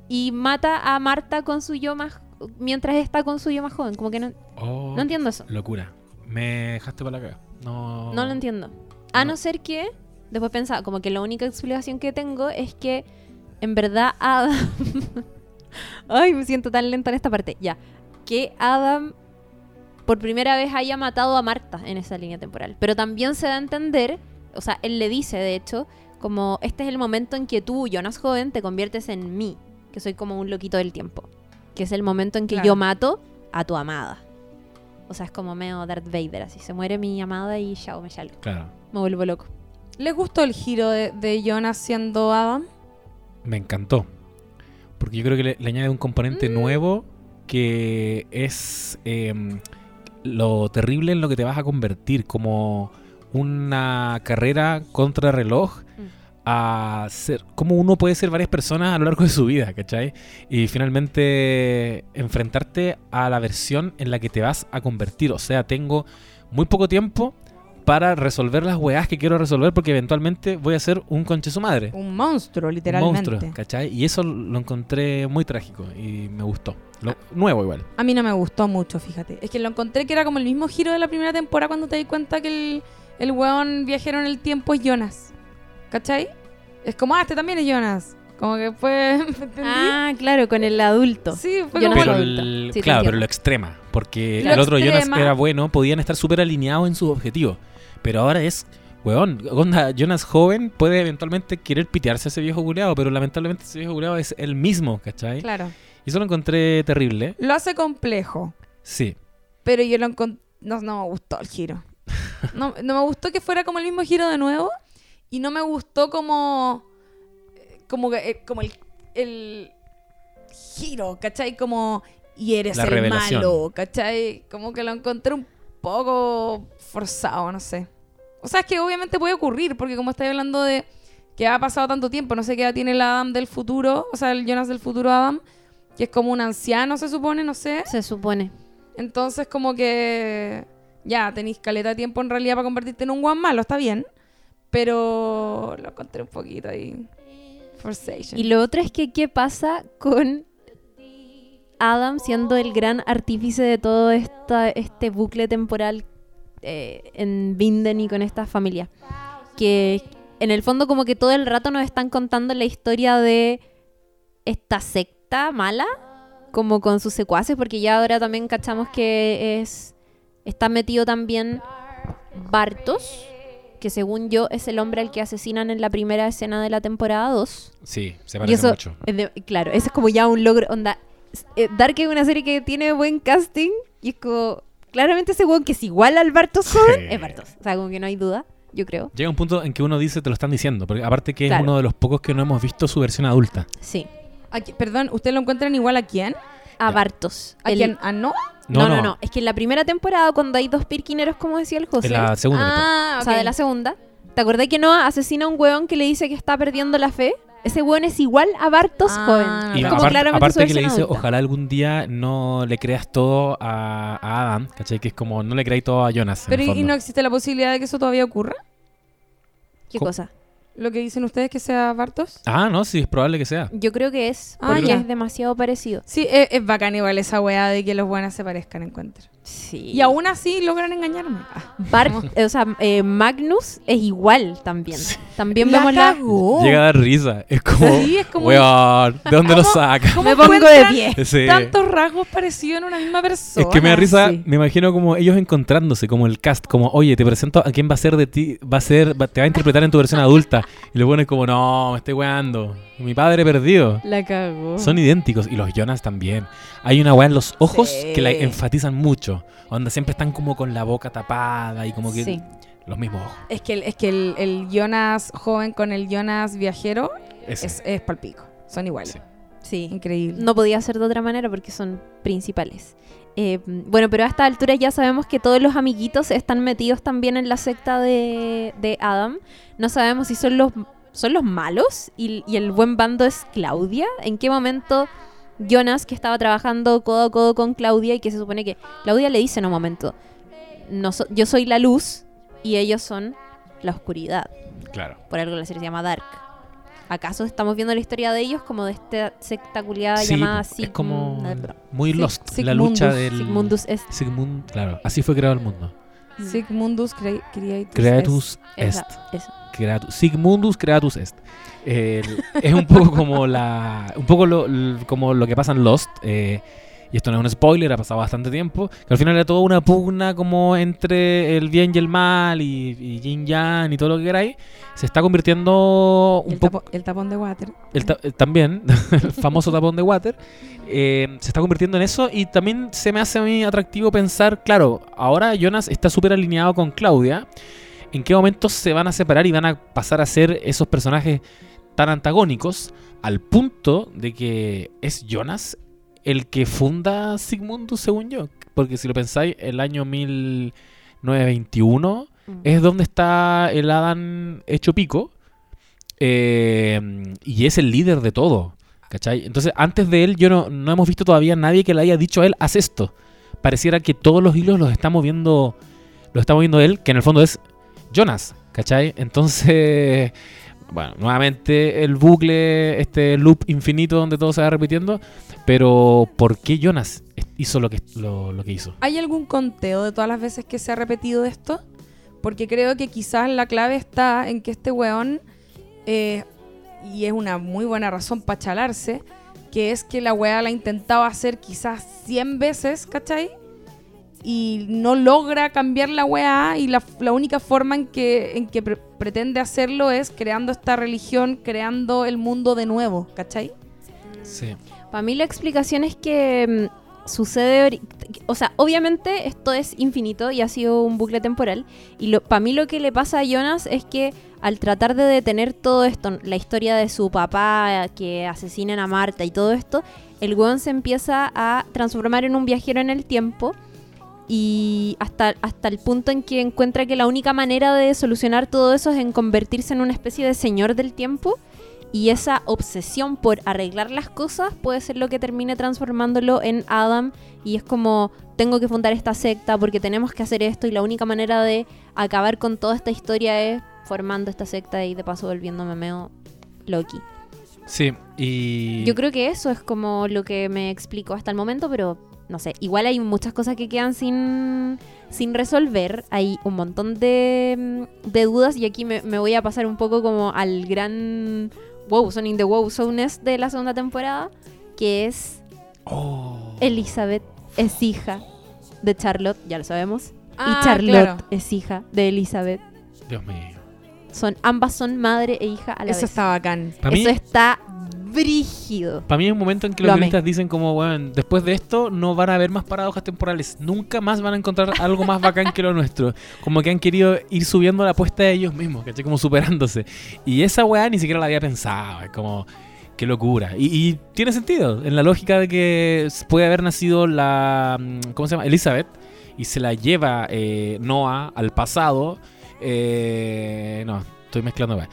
y mata a Marta con su yo más mientras está con su yo más joven, como que no, Oh, no entiendo eso. Locura. Me dejaste para la caga. No. No lo entiendo. A No. no ser que después pensaba como que la única explicación que tengo es que en verdad Adam Ay, me siento tan lenta en esta parte. Ya. Que Adam por primera vez haya matado a Marta en esa línea temporal. Pero también se da a entender, o sea, él le dice, de hecho, como este es el momento en que tú, Jonas joven, te conviertes en mí, que soy como un loquito del tiempo. Que es el momento en que Claro. yo mato a tu amada. O sea, es como medio Darth Vader, así. Se muere mi amada y chao, me salgo. Claro. Me vuelvo loco. ¿Les gustó el giro de, de Jonas siendo Adam? Me encantó. Porque yo creo que le, le añade un componente Mm. nuevo que es em, lo terrible en lo que te vas a convertir. Como una carrera contra reloj. A ser. Como uno puede ser varias personas a lo largo de su vida, ¿cachai? Y finalmente enfrentarte a la versión en la que te vas a convertir. O sea, tengo muy poco tiempo para resolver las weás que quiero resolver porque eventualmente voy a ser un conche su madre. Un monstruo, Un literalmente. monstruo, ¿cachai? Y eso lo encontré muy trágico y me gustó. Lo- nuevo igual. A mí no me gustó mucho, fíjate. Es que lo encontré que era como el mismo giro de la primera temporada cuando te di cuenta que el, el weón viajero en el tiempo es Jonas. ¿Cachai? Es como, ah, este también es Jonas. Como que fue. Ah, claro, con el adulto. sí, fue yo como. Pero el- Sí, te claro, pero lo extrema. Porque Lo el otro Jonas extrema. era bueno, podían estar súper alineados en sus objetivos. Pero ahora es, weón, onda, Jonas joven puede eventualmente querer pitearse a ese viejo culeado, pero lamentablemente ese viejo culeado es el mismo, ¿cachai? Claro. Y eso lo encontré terrible. Lo hace complejo. Sí. Pero yo lo encon- no, no me gustó el giro. No, no me gustó que fuera como el mismo giro de nuevo. Y no me gustó como. Como, que, eh, como el, el giro, ¿cachai? Como. Y eres La el revelación. malo, ¿cachai? Como que lo encontré un poco forzado, no sé. O sea, es que obviamente puede ocurrir, porque como estáis hablando de que ha pasado tanto tiempo, no sé qué edad tiene el Adam del futuro, o sea, el Jonas del futuro Adam, que es como un anciano, se supone, no sé. Se supone. Entonces, como que ya tenéis caleta de tiempo en realidad para convertirte en un guan malo, está bien. Pero lo encontré un poquito ahí. Forsaken. Y lo otro es que, ¿qué pasa con Adam siendo el gran artífice de todo esta, este bucle temporal eh, en Vinden y con esta familia? Que en el fondo como que todo el rato nos están contando la historia de esta secta mala, como con sus secuaces, porque ya ahora también cachamos que es está metido también Bartos, que según yo es el hombre al que asesinan en la primera escena de la temporada 2. Sí, se Y parece eso, mucho. es de- claro, eso es como ya un logro. Onda, eh, Dark es una serie que tiene buen casting y es como. Claramente ese weón que es igual al Bartos Sí. es Bartos. O sea, como que no hay duda, yo creo. Llega un punto en que uno dice, te lo están diciendo, porque aparte que Claro. es uno de los pocos que no hemos visto su versión adulta. Sí. Aquí- perdón, ¿ustedes lo encuentran igual a quién? A Ya. Bartos. ¿A El- quién? ¿A no? No, no, no, Es que en la primera temporada, cuando hay dos pirquineros, como decía el José. En la segunda. Ah, O sea, de la segunda. ¿Te acordás que Noah asesina a un weón que le dice que está perdiendo la fe? Ese weón es igual a Bartos Ah, joven. no, Y como aparte, claramente aparte su que le dice, adulta. ojalá algún día no le creas todo a, a Adam, ¿cachai? Que es como, no le creáis todo a Jonas. en Pero el ¿y- ¿y fondo. no existe la posibilidad de que eso todavía ocurra? ¿Qué cosa? ¿Lo que dicen ustedes que sea Bartos? Ah, no, sí, es probable que sea. Yo creo que es. Ah, porque ya. es demasiado parecido. Sí, es, es bacán igual esa weá de que los buenas se parezcan, encuentro. Sí. Y aún así logran engañarme. Ah. Bart, o sea, eh, Magnus es igual también. También La vemos la. cagó. Llega a dar risa. Es como, Sí, es como- weón, ¿de dónde lo saca? ¿Cómo Me pongo de pie. Sí. Tantos rasgos parecidos en una misma persona. Es que me da risa, sí. me imagino como ellos encontrándose, como el cast, como, oye, te presento a quién va a ser de ti, va a ser, va- te va a interpretar en tu versión adulta. Y lo pones como, no, me estoy weando. Mi padre perdido. La cagó. Son idénticos. Y los Jonas también. Hay una weá en los ojos Sí. que la enfatizan mucho. Donde siempre están como con la boca tapada y como que Sí. los mismos ojos. Es que, el, es que el, el Jonas joven con el Jonas viajero Ese. es, es palpico. Son iguales. Sí. Sí. Increíble. No podía ser de otra manera porque son principales. Eh, bueno, pero a esta altura ya sabemos que todos los amiguitos están metidos también en la secta de, de Adam. No sabemos si son los, son los malos y, y el buen bando es Claudia. ¿En qué momento Jonas, que estaba trabajando codo a codo con Claudia y que se supone que Claudia le dice en un momento, no so- yo soy la luz y ellos son la oscuridad? Claro. Por algo la serie se llama Dark. ¿Acaso estamos viendo la historia de ellos como de esta secta culiada Sí, llamada es Sig- como muy Sig- Lost. la Sigmundus, lucha del... Sigmundus est. Sigmund, claro. Así fue creado el mundo. Sigmundus cre- Creatus. Creatus est. Creatus, Sigmundus Creatus est. Es un poco como la un poco lo, como lo que pasa en Lost eh, y esto no es un spoiler, ha pasado bastante tiempo, que al final era toda una pugna como entre el bien y el mal y, y yin yang y todo lo que queráis, se está convirtiendo un poco... el tapón de water. El ta- eh, también, el famoso tapón de water, eh, se está convirtiendo en eso y también se me hace a mí atractivo pensar, claro, ahora Jonas está súper alineado con Claudia, ¿en qué momento se van a separar y van a pasar a ser esos personajes tan antagónicos al punto de que es Jonas el que funda Sigmundus, según yo? Porque si lo pensáis, el año 1921 es donde está el Adam hecho pico. eh, y es el líder de todo. ¿Cachai? Entonces, antes de él, yo no, no hemos visto todavía nadie que le haya dicho a él, haz esto. Pareciera que todos los hilos los está moviendo. Los está moviendo él, que en el fondo es Jonas. ¿Cachai? Entonces. Bueno, nuevamente el bucle, este loop infinito donde todo se va repitiendo. Pero, ¿por qué Jonas hizo lo que, lo, que hizo? ¿Hay algún conteo de todas las veces que se ha repetido esto? Porque creo que quizás la clave está en que este weón, eh, y es una muy buena razón para chalarse, que es que la weá la intentaba hacer quizás 100 veces, ¿cachai? Y no logra cambiar la weá y la, la única forma en que, en que pre- pretende hacerlo es creando esta religión, creando el mundo de nuevo, ¿cachai? Sí. Para mí la explicación es que mm, sucede, o sea, obviamente esto es infinito y ha sido un bucle temporal y para mí lo que le pasa a Jonas es que al tratar de detener todo esto, la historia de su papá que asesinan a Marta y todo esto, el weón se empieza a transformar en un viajero en el tiempo y hasta, hasta el punto en que encuentra que la única manera de solucionar todo eso es en convertirse en una especie de señor del tiempo y esa obsesión por arreglar las cosas puede ser lo que termine transformándolo en Adam y es como tengo que fundar esta secta porque tenemos que hacer esto y la única manera de acabar con toda esta historia es formando esta secta y de paso volviéndome medio Loki. Sí, y... Yo creo que eso es como lo que me explico hasta el momento, pero no sé, igual hay muchas cosas que quedan sin, sin resolver, hay un montón de, mm, de dudas y aquí me, me voy a pasar un poco como al gran wow, son in the wow zones de la segunda temporada, que es Oh. Elizabeth es hija de Charlotte, ya lo sabemos, Ah, y Charlotte claro. es hija de Elizabeth. Dios mío. Son, ambas son madre e hija a la Eso vez. está bacán. Eso está brígido. para mí es un momento en que Lo los guionistas dicen como, bueno, después de esto no van a haber más paradojas temporales. Nunca más van a encontrar algo más bacán que lo nuestro. Como que han querido ir subiendo la apuesta de ellos mismos, ¿cachai? Como superándose. Y esa weá ni siquiera la había pensado. Es como, qué locura. Y, y tiene sentido, en la lógica de que puede haber nacido la, mm, ¿cómo se llama? Elizabeth. Y se la lleva eh, Noah al pasado. Eh, no, estoy mezclando. weá.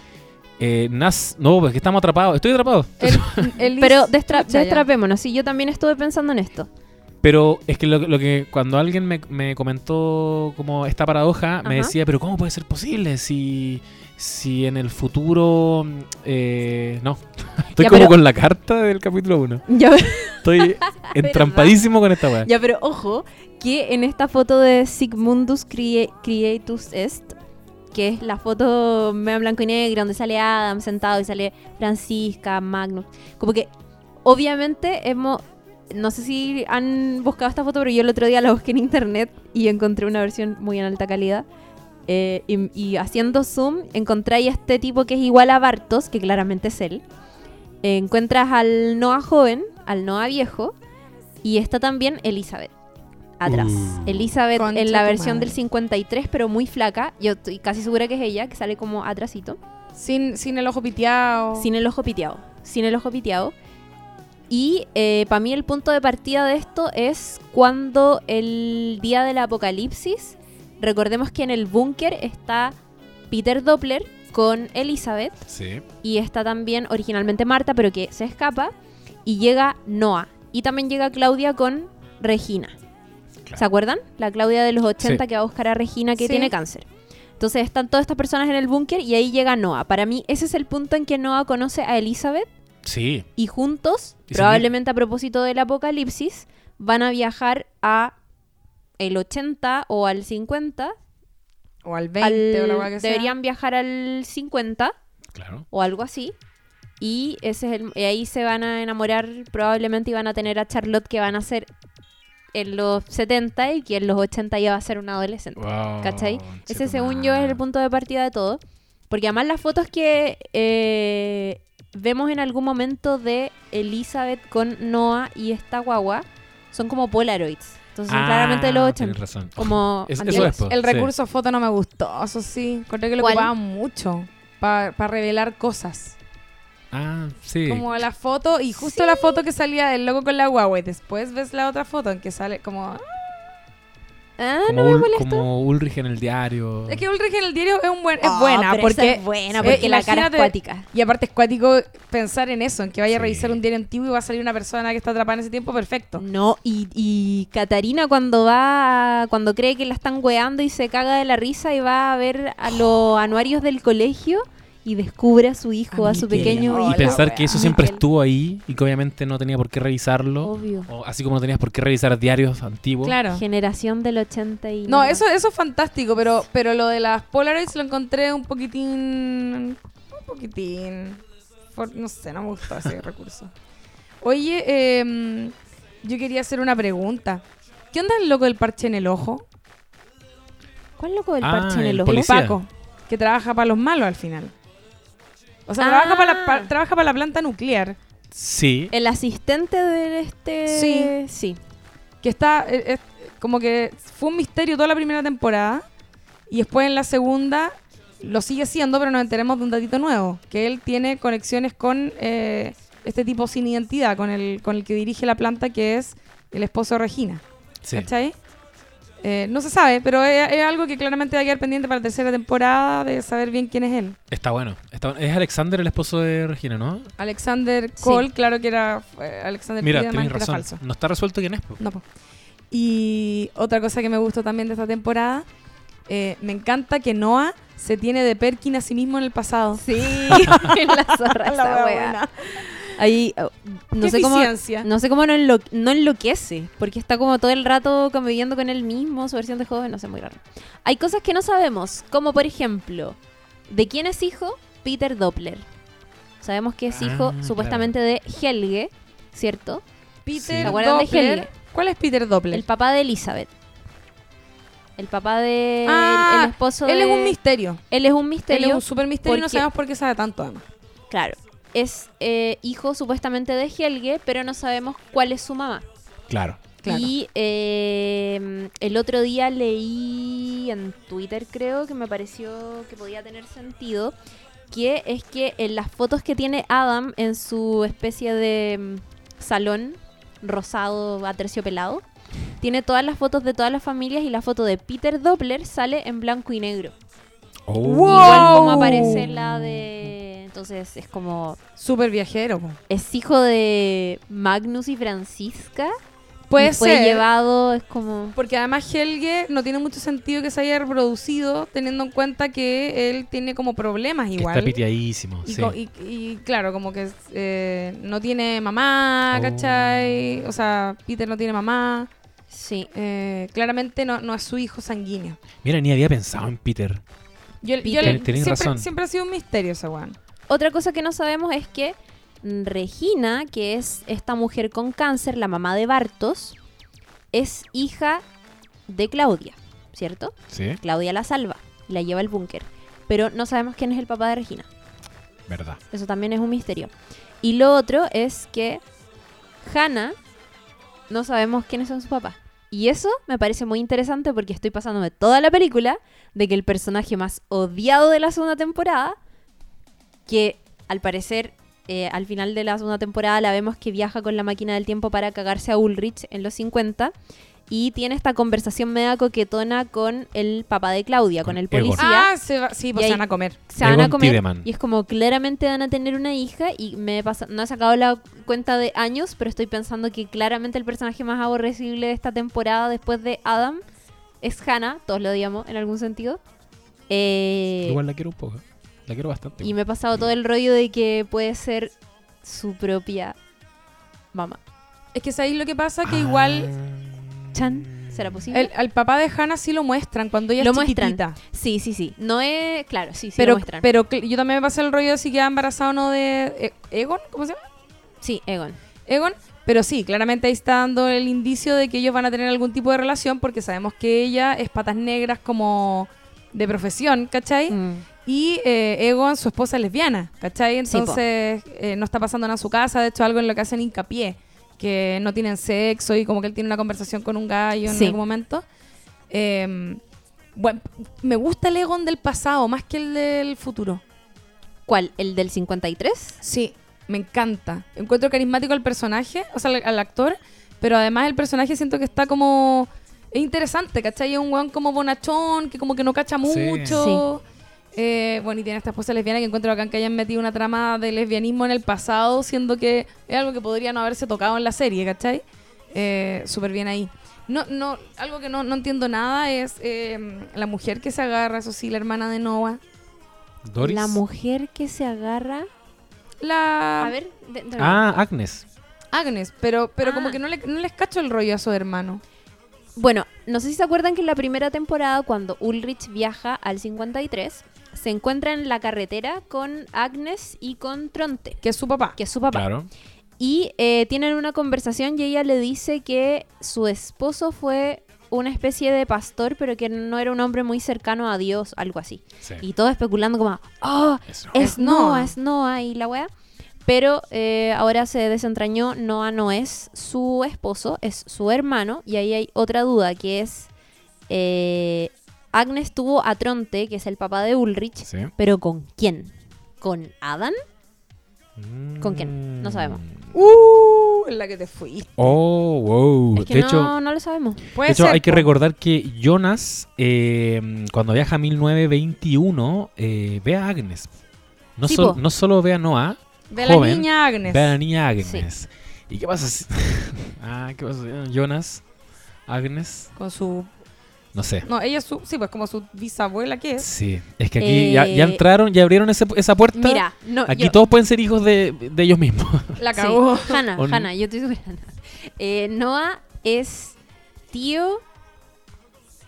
Eh, Nas, no, porque estamos atrapados. Estoy atrapado. El- el- Pero destra- destrapémonos, sí, yo también estuve pensando en esto. Pero es que lo, lo que cuando alguien me, me comentó como esta paradoja, me Ajá. decía, pero ¿cómo puede ser posible si, si en el futuro... eh, no, estoy Ya, como pero- con la carta del capítulo 1. Ya, Estoy entrampadísimo con esta weá. ya, pero ojo, que en esta foto de Sigmundus Crea- Creatus Est, que es la foto medio blanco y negro, donde sale Adam sentado y sale Francisca, Magnus, como que obviamente hemos... No sé si han buscado esta foto, pero yo el otro día la busqué en internet y encontré una versión muy en alta calidad. Eh, y, haciendo zoom, encontré ahí a este tipo que es igual a Bartos, que claramente es él. Encuentras al Noah joven, al Noah viejo, y está también Elizabeth atrás. Uh. Elizabeth Concha en la versión madre. del 53, pero muy flaca. Yo estoy casi segura que es ella, que sale como atrasito. Sin, sin el ojo piteado. Sin el ojo piteado. Sin el ojo piteado. Y para mí el punto de partida de esto es cuando el día del apocalipsis, recordemos que en el búnker está Peter Doppler con Elizabeth Sí. y está también originalmente Marta, pero que se escapa, y llega Noah. Y también llega Claudia con Regina. Claro. ¿Se acuerdan? La Claudia de los 80 Sí. que va a buscar a Regina que Sí. tiene cáncer. Entonces están todas estas personas en el búnker y ahí llega Noah. Para mí ese es el punto en que Noah conoce a Elizabeth Sí. y juntos, Y probablemente a propósito del apocalipsis, van a viajar a el 80 o al 50. O al 20 al- o la sea. deberían viajar al 50 Claro. o algo así. Y ese es el, y ahí se van a enamorar probablemente y van a tener a Charlotte que van a ser en los 70 y que en los 80 iba a ser un adolescente. Wow, ¿Cachai? Ese según yo es el punto de partida de todo. Porque además las fotos que eh, vemos en algún momento de Elizabeth con Noah y esta guagua son como Polaroids. Entonces son Ah, claramente de los tienes 80. razón. Como Es- eso antiguos. es, po. El Sí. recurso foto no me gustó, eso sí. Encontré que lo ¿Cuál? ocupaban mucho para revelar cosas. Ah, sí. Como la foto, y justo la foto que salía del logo con la guagua, y después ves la otra foto en que sale como... Ah, Como, no me Ul- como Ulrich en el diario. Es que Ulrich en el diario es, un buen, es Ah, buena, pero porque... es buena, eh, porque la cara es cuática. Y aparte es cuático pensar en eso, en que vaya a revisar un diario antiguo y va a salir una persona que está atrapada en ese tiempo, perfecto. No, y, y Catarina cuando va, cuando cree que la están weando y se caga de la risa y va a ver a los anuarios del colegio y descubre a su hijo, A a, su pequeño y hijo. la pensar que eso siempre Miguel. estuvo ahí y que obviamente no tenía por qué revisarlo. Obvio. O así como no tenías por qué revisar diarios antiguos. Claro. Generación del 80 y... No, eso, eso es fantástico, pero, pero lo de las Polaroids lo encontré un poquitín. Un poquitín. for- no sé, no me gustó ese recurso. Oye, em, yo quería hacer una pregunta. ¿Qué onda el loco del parche en el ojo? ¿Cuál loco del Ah, parche en el el ojo? El Policía. Paco, que trabaja para los malos al final. O sea, Ah. trabaja para la, pa- trabaja para la planta nuclear. Sí. El asistente de este... Sí. Sí. Que está. eh, eh, como que fue un misterio toda la primera temporada. Y después en la segunda lo sigue siendo, pero nos enteremos de un datito nuevo. Que él tiene conexiones con eh, este tipo sin identidad, con el, con el que dirige la planta, que es el esposo de Regina. sí. ¿Cachai? Eh, no se sabe, pero es, es algo que claramente va a quedar pendiente para la tercera temporada de saber bien quién es él. Está bueno. Está bueno. Es Alexander el esposo de Regina, ¿no? Alexander Sí. Cole, claro que era eh, Alexander Mira, era razón. falso. No está resuelto quién es. po. No, po. Y otra cosa que me gustó también de esta temporada, eh, me encanta que Noah se tiene de Perkin a sí mismo en el pasado. Sí, la zorra La esa buena. Ahí, oh, no Qué sé cómo... No sé cómo no, enlo- no enloquece, porque está como todo el rato conviviendo con él mismo, su versión de joven, no sé, muy raro. Hay cosas que no sabemos, como por ejemplo, ¿de quién es hijo? Peter Doppler. Sabemos que es hijo Ah, supuestamente de Helge, ¿cierto? Peter ¿Se acuerdan de. Helge? ¿Cuál es Peter Doppler? El papá de Elizabeth. El papá de... Ah, el, el esposo Él de... es un misterio. Él es un Él misterio. es un super misterio y no sabemos por qué sabe tanto además. Claro. Es eh, hijo supuestamente de Helge, pero no sabemos cuál es su mamá. Claro. Claro. Y eh, el otro día leí en Twitter, creo, que me pareció que podía tener sentido, que es que en las fotos que tiene Adam en su especie de mm, salón rosado aterciopelado, tiene todas las fotos de todas las familias y la foto de Peter Doppler sale en blanco y negro. Oh. ¡Wow! Igual como aparece la de... Entonces es como... Súper viajero. Es hijo de Magnus y Francisca. Puede y fue ser. llevado, es como... Porque además Helge no tiene mucho sentido que se haya reproducido teniendo en cuenta que él tiene como problemas Que igual. está piteadísimo. Y, sí. co- y- y, claro, como que eh, no tiene mamá, Oh. ¿cachai? O sea, Peter no tiene mamá. Sí. Eh, claramente no, no es su hijo sanguíneo. Mira, ni había pensado en Peter. Yo, yo Peter. le- Ten- tenés siempre, razón. siempre ha sido un misterio ese weón. Otra cosa que no sabemos es que Regina, que es esta mujer con cáncer, la mamá de Bartos, es hija de Claudia, ¿cierto? Sí, Claudia la salva, la lleva al búnker. Pero no sabemos quién es el papá de Regina. verdad. Eso también es un misterio. Y lo otro es que Hannah no sabemos quiénes son sus papás. Y eso me parece muy interesante porque estoy pasándome toda la película de que el personaje más odiado de la segunda temporada, que al parecer eh, al final de la segunda temporada la vemos que viaja con la máquina del tiempo para cagarse a Ulrich en los 50 y tiene esta conversación media coquetona con el papá de Claudia, con, Con el Egon. policía Ah, se va- sí, pues se van a comer. se van a comer y es como claramente van a tener una hija y me pasa, no he sacado la cuenta de años, pero estoy pensando que claramente el personaje más aborrecible de esta temporada después de Adam es Hannah, todos lo odiamos en algún sentido. Eh, Igual la quiero un poco. La quiero bastante. y me he pasado todo el rollo de que puede ser su propia mamá. Es que sabéis lo que pasa, que Ah. igual Chan, ¿será posible? el, al papá de Hannah sí lo muestran cuando ella Lo es muestran. chiquitita. Sí, sí, sí. No es, claro, sí, sí pero lo muestran. pero yo también me pasé el rollo de si queda embarazada o no de eh, Egon, ¿cómo se llama? sí, Egon. Egon, Pero sí, claramente ahí está dando el indicio de que ellos van a tener algún tipo de relación porque sabemos que ella es patas negras como de profesión, ¿cachai? Mm. Y eh, Egon, su esposa es lesbiana, ¿cachai? Sí. Entonces eh, no está pasando nada en su casa, de hecho algo en lo que hacen hincapié, que no tienen sexo y como que él tiene una conversación con un gallo en Sí. algún momento. Eh, bueno, me gusta el Egon del pasado más que el del futuro. ¿Cuál? ¿El del 53? Sí, me encanta. Encuentro carismático al personaje, o sea, al, al actor, pero además el personaje siento que está como... Es interesante, ¿cachai? Es un weón como bonachón, que como que no cacha Sí. mucho. Eh, bueno, y tiene esta esposa lesbiana que encuentro acá que hayan metido una trama de lesbianismo en el pasado, siendo que es algo que podría no haberse tocado en la serie, ¿cachai? Eh, Súper bien ahí. No, no, algo que no, no entiendo nada es eh, la mujer que se agarra, eso sí, la hermana de Noah. Doris. La mujer que se agarra. La A ver. de- de- Ah, Agnes. Agnes, pero, pero Ah. como que no, le, no les cacho el rollo a su hermano. Bueno, no sé si se acuerdan que en la primera temporada, cuando Ulrich viaja al 53, se encuentra en la carretera con Agnes y con Tronte, Que es su papá. que es su papá. Claro. Y eh, tienen una conversación y ella le dice que su esposo fue una especie de pastor, pero que no era un hombre muy cercano a Dios, algo así. Sí. Y todo especulando como, oh, es Es Noah, Noah. es Noah y la weá. Pero eh, ahora se desentrañó, Noah no es su esposo, es su hermano. Y ahí hay otra duda, que es, eh, Agnes tuvo a Tronte, que es el papá de Ulrich, Sí. pero ¿con quién? ¿Con Adam? ¿Con quién? No sabemos. Uh, en la que te fui. Oh, wow. Es que de no, hecho, no lo sabemos. Puede de hecho ser, hay que recordar que Jonas, eh, cuando viaja a 1921, eh, ve a Agnes. No, Sí, solo ve a Noah, Ve a la niña Agnes. ve a la niña Agnes. ¿Y qué pasa si... ah, ¿qué pasa Jonas, Agnes, Con su. No sé. No, ella es su. Sí, pues como su bisabuela, ¿qué es? Sí, es que aquí ya, ya Eh, entraron, ya abrieron ese- esa puerta. Mira, no, aquí yo- todos pueden ser hijos de, de ellos mismos. La Sí, cagó. Hannah, ¿O no? Hannah, yo estoy segura. Eh, Noah es tío,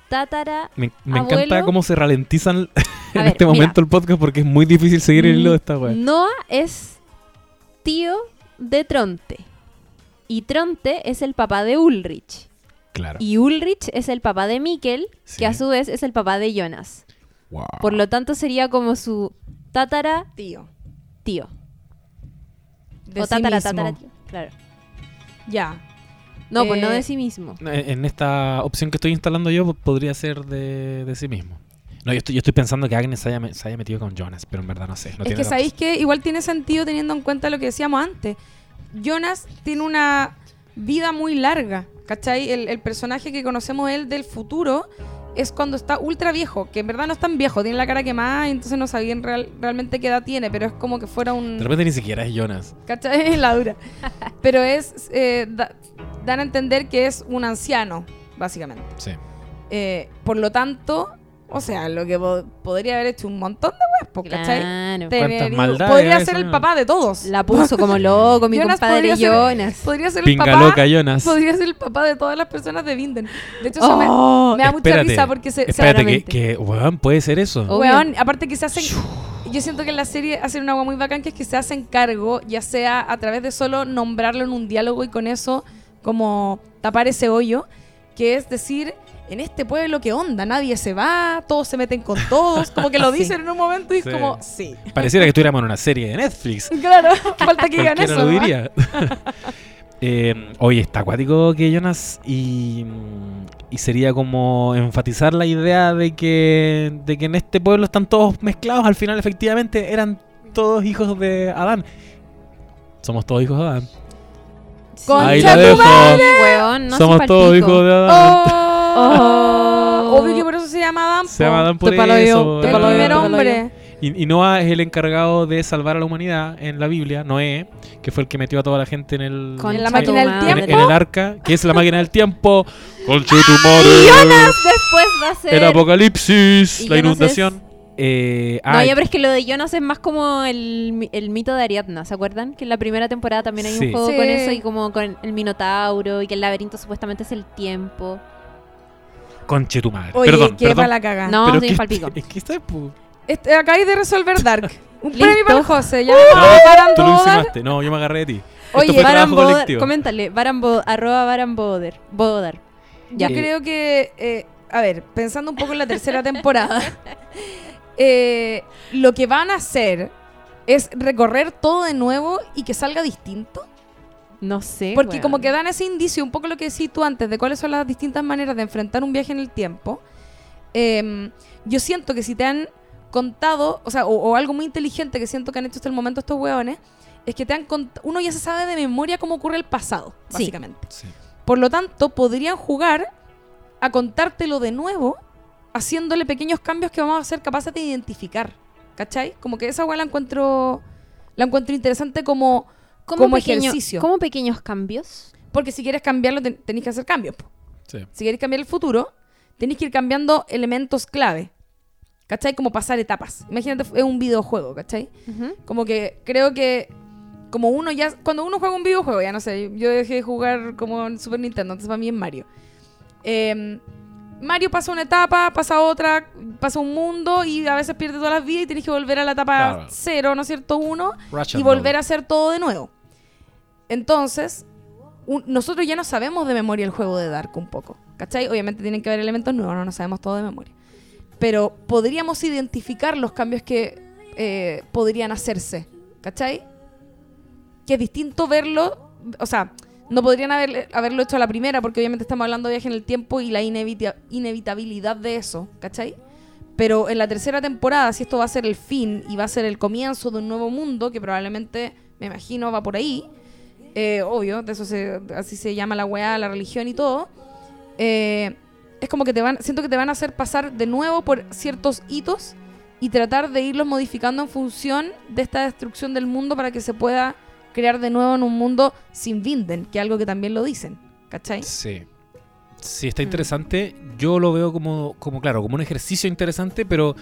tátara. Me, me Abuelo. encanta cómo se ralentizan en ver, este mira. momento el podcast porque es muy difícil seguir el hilo de esta wea. Noah es tío de Tronte. Y Tronte es el papá de Ulrich. Claro. Y Ulrich es el papá de Mikkel, Sí. que a su vez es el papá de Jonas. Wow. Por lo tanto sería como su tátara Tío. tío. De o sí mismo. tío. Claro. Ya. No, pues no Eh, de sí mismo. En en esta opción que estoy instalando yo po- podría ser de, de sí mismo. No, yo estoy, yo estoy pensando que Agnes se haya, se haya metido con Jonas, pero en verdad no sé. No es tiene que sabéis que igual tiene sentido teniendo en cuenta lo que decíamos antes. Jonas tiene una vida muy larga, ¿cachai? El, el personaje que conocemos él del futuro es cuando está ultra viejo, que en verdad no es tan viejo, tiene la cara quemada, entonces no sabían real- realmente qué edad tiene, pero es como que fuera un... De repente ni siquiera es Jonas. ¿Cachai? la dura. Pero es... eh, da- dan a entender que es un anciano, básicamente. Sí. Eh, por lo tanto, o sea, lo que po- podría haber hecho un montón de ¿cachai? Claro. Tener hijos. maldades Podría ser el papá de todos. La puso como loco, mi Jonas compadre podría ser- Jonas. Podría ser el Pinga papá. loca Jonas. Podría ser el papá de todas las personas de Vinden. De hecho, eso me- Oh, me, da mucha risa porque se, Espérate, que, weón, puede ser eso. Oh. Weón, aparte que se hacen. Yo siento que en la serie hacen una agua muy bacán que es que se hacen cargo, ya sea a través de solo nombrarlo en un diálogo y con eso como tapar ese hoyo, que es decir, en este pueblo, ¿qué onda? Nadie se va, todos se meten con todos, como que lo Sí. dicen en un momento y es Sí. como, sí. Pareciera que estuviéramos en una serie de Netflix. Claro, falta que digan eso. lo ¿no? diría. Eh, oye, está acuático que Jonas y, y sería como enfatizar la idea de que, de que en este pueblo están todos mezclados. Al final, efectivamente, eran todos hijos de Adán. Somos todos hijos de Adán. Concha Ahí la tu dejo. madre. Weón, no Somos todos hijos de Adán. Oh. Oh. Obvio que por eso se llama Adán. Se llama por yo, te El yo, primer hombre. yo. Y, y Noah es el encargado de salvar a la humanidad en la Biblia, Noé, que fue el que metió a toda la gente en el, Con En la tu máquina del madre. en, tiempo. en el arca, que es la máquina del tiempo. Conchetumare. Después va a ser. El apocalipsis, la Jonas inundación. Eh, No, ah, ya, pero es que lo de Jonas es más como el, el mito de Ariadna, ¿se acuerdan? Que en la primera temporada también hay Sí. un juego Sí. con eso y como con el Minotauro y que el laberinto supuestamente es el tiempo. Conchetumare. Oye, perdón, qué perdón. para la caga. No, Pero un palpico. Es que está... pu- Este, acabáis de resolver Dark. Un Listo. premio para el José. Ya No, me tú lo parando. insinuaste. No, yo me agarré de ti. Oye, coméntale, arroba Baran Boder. Boder. Yo Ya. creo que, eh, a ver, pensando un poco en la tercera temporada, eh, lo que van a hacer es recorrer todo de nuevo y que salga distinto. No sé. Porque como que dan ese indicio, un poco lo que decís tú antes, de cuáles son las distintas maneras de enfrentar un viaje en el tiempo. em, yo siento que si te han contado, o sea, o, o algo muy inteligente que siento que han hecho hasta el momento estos hueones, es que te han uno ya se sabe de memoria cómo ocurre el pasado, Sí. básicamente. Sí. Por lo tanto, podrían jugar a contártelo de nuevo, haciéndole pequeños cambios que vamos a ser capaces de identificar. ¿Cachai? Como que esa hueá la encuentro, la encuentro interesante como, como, como pequeño- ejercicio. como pequeños cambios. Porque si quieres cambiarlo, ten- tenéis que hacer cambios. Sí. Si queréis cambiar el futuro, tenéis que ir cambiando elementos clave. ¿Cachai? Como pasar etapas. Imagínate, es un videojuego, ¿cachai? Ujú. Como que creo que como uno ya cuando uno juega un videojuego, ya no sé, yo dejé de jugar como en Super Nintendo, entonces para mí es Mario. Eh, Mario pasa una etapa, pasa otra, pasa un mundo y a veces pierde todas las vidas y tienes que volver a la etapa Claro. cero, ¿no es cierto? Uno Ratchet y volver a hacer todo de nuevo. Entonces, un- nosotros ya no sabemos de memoria el juego de Dark un poco. ¿Cachai? Obviamente tienen que haber elementos nuevos, no, no sabemos todo de memoria. Pero podríamos identificar los cambios que eh, podrían hacerse. ¿Cachai? Que es distinto verlo. O sea, no podrían haber- haberlo hecho a la primera, porque obviamente estamos hablando de viaje en el tiempo y la inevita- inevitabilidad de eso. ¿Cachai? Pero en la tercera temporada, si esto va a ser el fin y va a ser el comienzo de un nuevo mundo, que probablemente, me imagino, va por ahí, eh, obvio, de eso se, así se llama la weá, la religión y todo, eh, es como que te van, siento que te van a hacer pasar de nuevo por ciertos hitos y tratar de irlos modificando en función de esta destrucción del mundo para que se pueda crear de nuevo en un mundo sin Vinden, que es algo que también lo dicen, ¿cachai? Sí. Sí, está Mm. interesante. Yo lo veo como, como, claro, como un ejercicio interesante, pero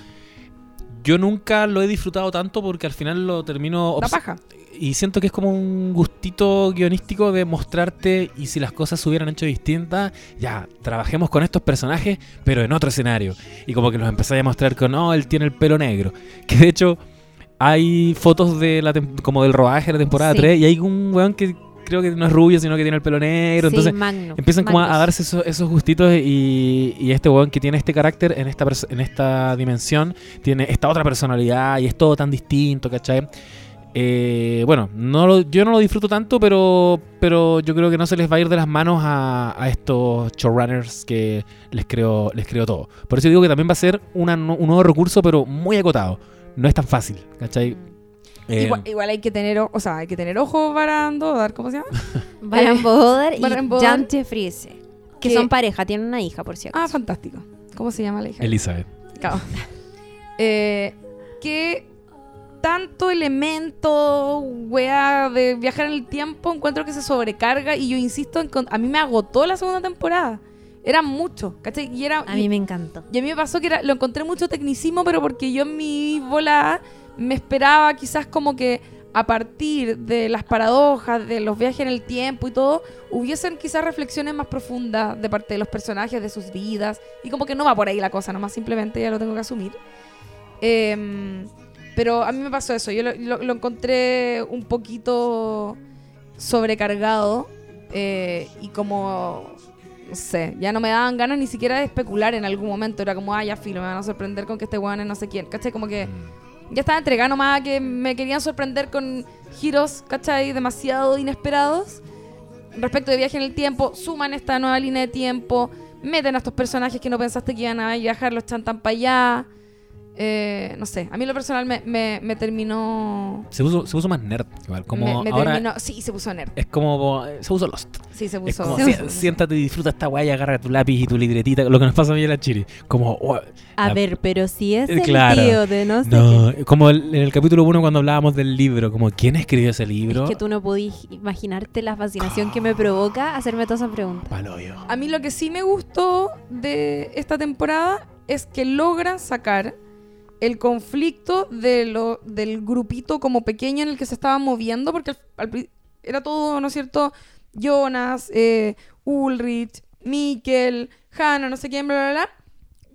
yo nunca lo he disfrutado tanto porque al final lo termino... La paja. Y siento que es como un gustito guionístico de mostrarte y si las cosas se hubieran hecho distintas, ya, trabajemos con estos personajes, pero en otro escenario. Y como que los empezáis a mostrar con, no, él tiene el pelo negro. Que de hecho hay fotos de la como del rodaje de la temporada Sí. 3 y hay un weón que creo que no es rubio, sino que tiene el pelo negro. Sí, entonces Empiezan como a, darse esos, esos gustitos y, y este weón que tiene este carácter en esta, en esta dimensión tiene esta otra personalidad y es todo tan distinto, ¿cachai? Eh, bueno, no lo- yo no lo disfruto tanto, pero, pero yo creo que no se les va a ir de las manos a, a estos showrunners que les creo, les creo todo. Por eso digo que también va a ser una un nuevo recurso, pero muy acotado. No es tan fácil, ¿cachai? Eh, Igual, igual hay que tener, o sea, hay que tener ojo para dar, ¿cómo se llama? Baran Eh, y. Jan Friese. Que Que- son pareja, tienen una hija, por si Ah, fantástico. ¿Cómo se llama la hija? Elizabeth. Claro. Eh, que tanto elemento, wea, de viajar en el tiempo, encuentro que se sobrecarga y yo insisto, en con- a mí me agotó la segunda temporada. Era mucho, ¿cachai? Y, era, A mí me encantó. y a mí me pasó que era, lo encontré mucho tecnicismo, pero porque yo en mi bola me esperaba quizás como que a partir de las paradojas, de los viajes en el tiempo y todo, hubiesen quizás reflexiones más profundas de parte de los personajes, de sus vidas. Y como que no va por ahí la cosa, nomás simplemente ya lo tengo que asumir. Em, pero a mí me pasó eso, yo lo, lo- lo encontré un poquito sobrecargado eh, y como no sé, ya no me daban ganas ni siquiera de especular en algún momento. Era como, ah, ya filo, me van a sorprender con que este weón es no sé quién. ¿Cachai? Como que Mm. ya estaba entregado nomás a que me querían sorprender con giros, ¿cachai? Demasiado inesperados. Respecto de viaje en el tiempo, suman esta nueva línea de tiempo, meten a estos personajes que no pensaste que iban a viajar, los chantan para allá. Eh, no sé, a mí lo personal me, me, me terminó... Se puso, se puso más nerd, igual. Como me, me ahora terminó... Sí, se puso nerd. es como. Se puso Lost. Sí, se Es puso... como, se si- siéntate y disfruta esta weá y agarra tu lápiz y tu libretita, lo que nos pasa a mí a la Chiri. Como, oh, A La- ver, pero si es Eh, el claro. tío de no sé no, como el- en el capítulo 1 cuando hablábamos del libro, como, ¿quién escribió ese libro? Es que tú no podís imaginarte la fascinación que me provoca hacerme todas esas preguntas. Paloyo. A mí lo que sí me gustó de esta temporada es que logran sacar el conflicto de lo, del grupito como pequeño en el que se estaban moviendo, porque al- era todo, ¿no es cierto? Jonas, eh, Ulrich, Mikkel, Hannah, no sé quién, bla, bla, bla.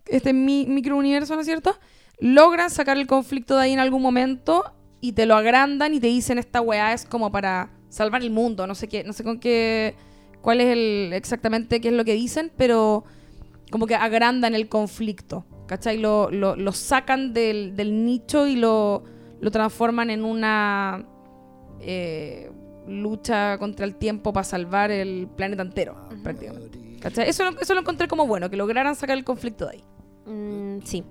Este mi, microuniverso, ¿no es cierto? Logran sacar el conflicto de ahí en algún momento y te lo agrandan y te dicen esta weá es como para salvar el mundo, no sé qué, no sé con qué, cuál es el, exactamente qué es lo que dicen, pero como que agrandan el conflicto, ¿cachai? Lo, lo, lo sacan del, del nicho y lo, lo transforman en una eh, lucha contra el tiempo para salvar el planeta entero, prácticamente. ¿Cachai? Eso, lo- eso lo encontré como bueno, que lograran sacar el conflicto de ahí. Mm, sí.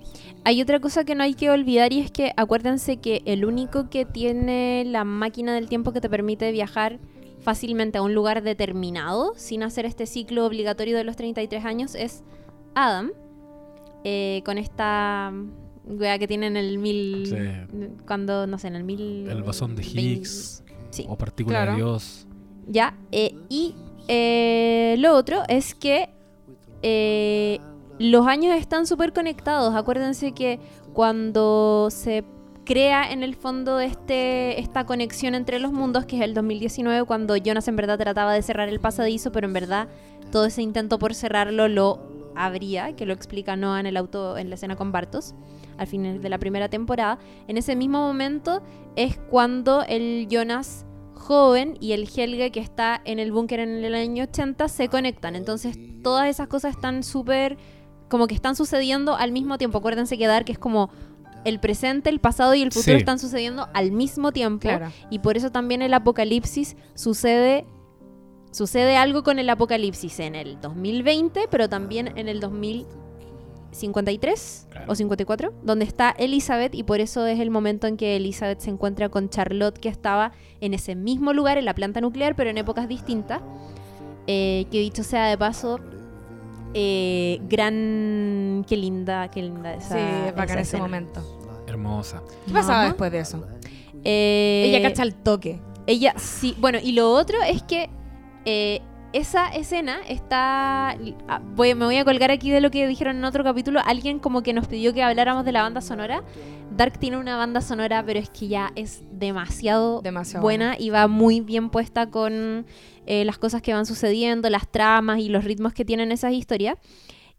Hay otra cosa que no hay que olvidar y es que acuérdense que el único que tiene la máquina del tiempo que te permite viajar fácilmente a un lugar determinado sin hacer este ciclo obligatorio de los 33 años es Adam. Eh, con esta wea que tiene en el mil... Sí. Cuando, no sé, en el mil... El bosón de Higgs Sí. o partícula Claro. de Dios. Ya, eh, y eh, lo otro es que eh, los años están súper conectados. Acuérdense que cuando se crea en el fondo este, esta conexión entre los mundos, que es el 2019, cuando Jonas en verdad trataba de cerrar el pasadizo, pero en verdad todo ese intento por cerrarlo lo abría, que lo explica Noah en el auto, en la escena con Bartos, al final de la primera temporada. En ese mismo momento es cuando el Jonas joven y el Helge que está en el búnker en el año 80 se conectan. Entonces todas esas cosas están súper, como que están sucediendo al mismo tiempo. Acuérdense que Dark es como el presente, el pasado y el futuro Sí. están sucediendo al mismo tiempo. Claro. Y por eso también el apocalipsis sucede. Sucede algo con el apocalipsis en el 2020, pero también en el 2053 Claro. o 54, donde está Elizabeth y por eso es el momento en que Elizabeth se encuentra con Charlotte que estaba en ese mismo lugar, en la planta nuclear, pero en épocas distintas. Eh, que dicho sea de paso, eh, gran... Qué linda, qué linda esa sí, bacán ese escena. momento. Hermosa. ¿Qué pasaba Ajá. después de eso? Eh, Ella cacha el toque. Ella, sí. Bueno, y lo otro es que eh, esa escena está. ah, voy- me voy a colgar aquí de lo que dijeron en otro capítulo. Alguien como que nos pidió que habláramos de la banda sonora. Dark tiene una banda sonora, pero es que ya es demasiado, Demasiado buena y va muy bien puesta con eh, las cosas que van sucediendo, las tramas y los ritmos que tienen esas historias.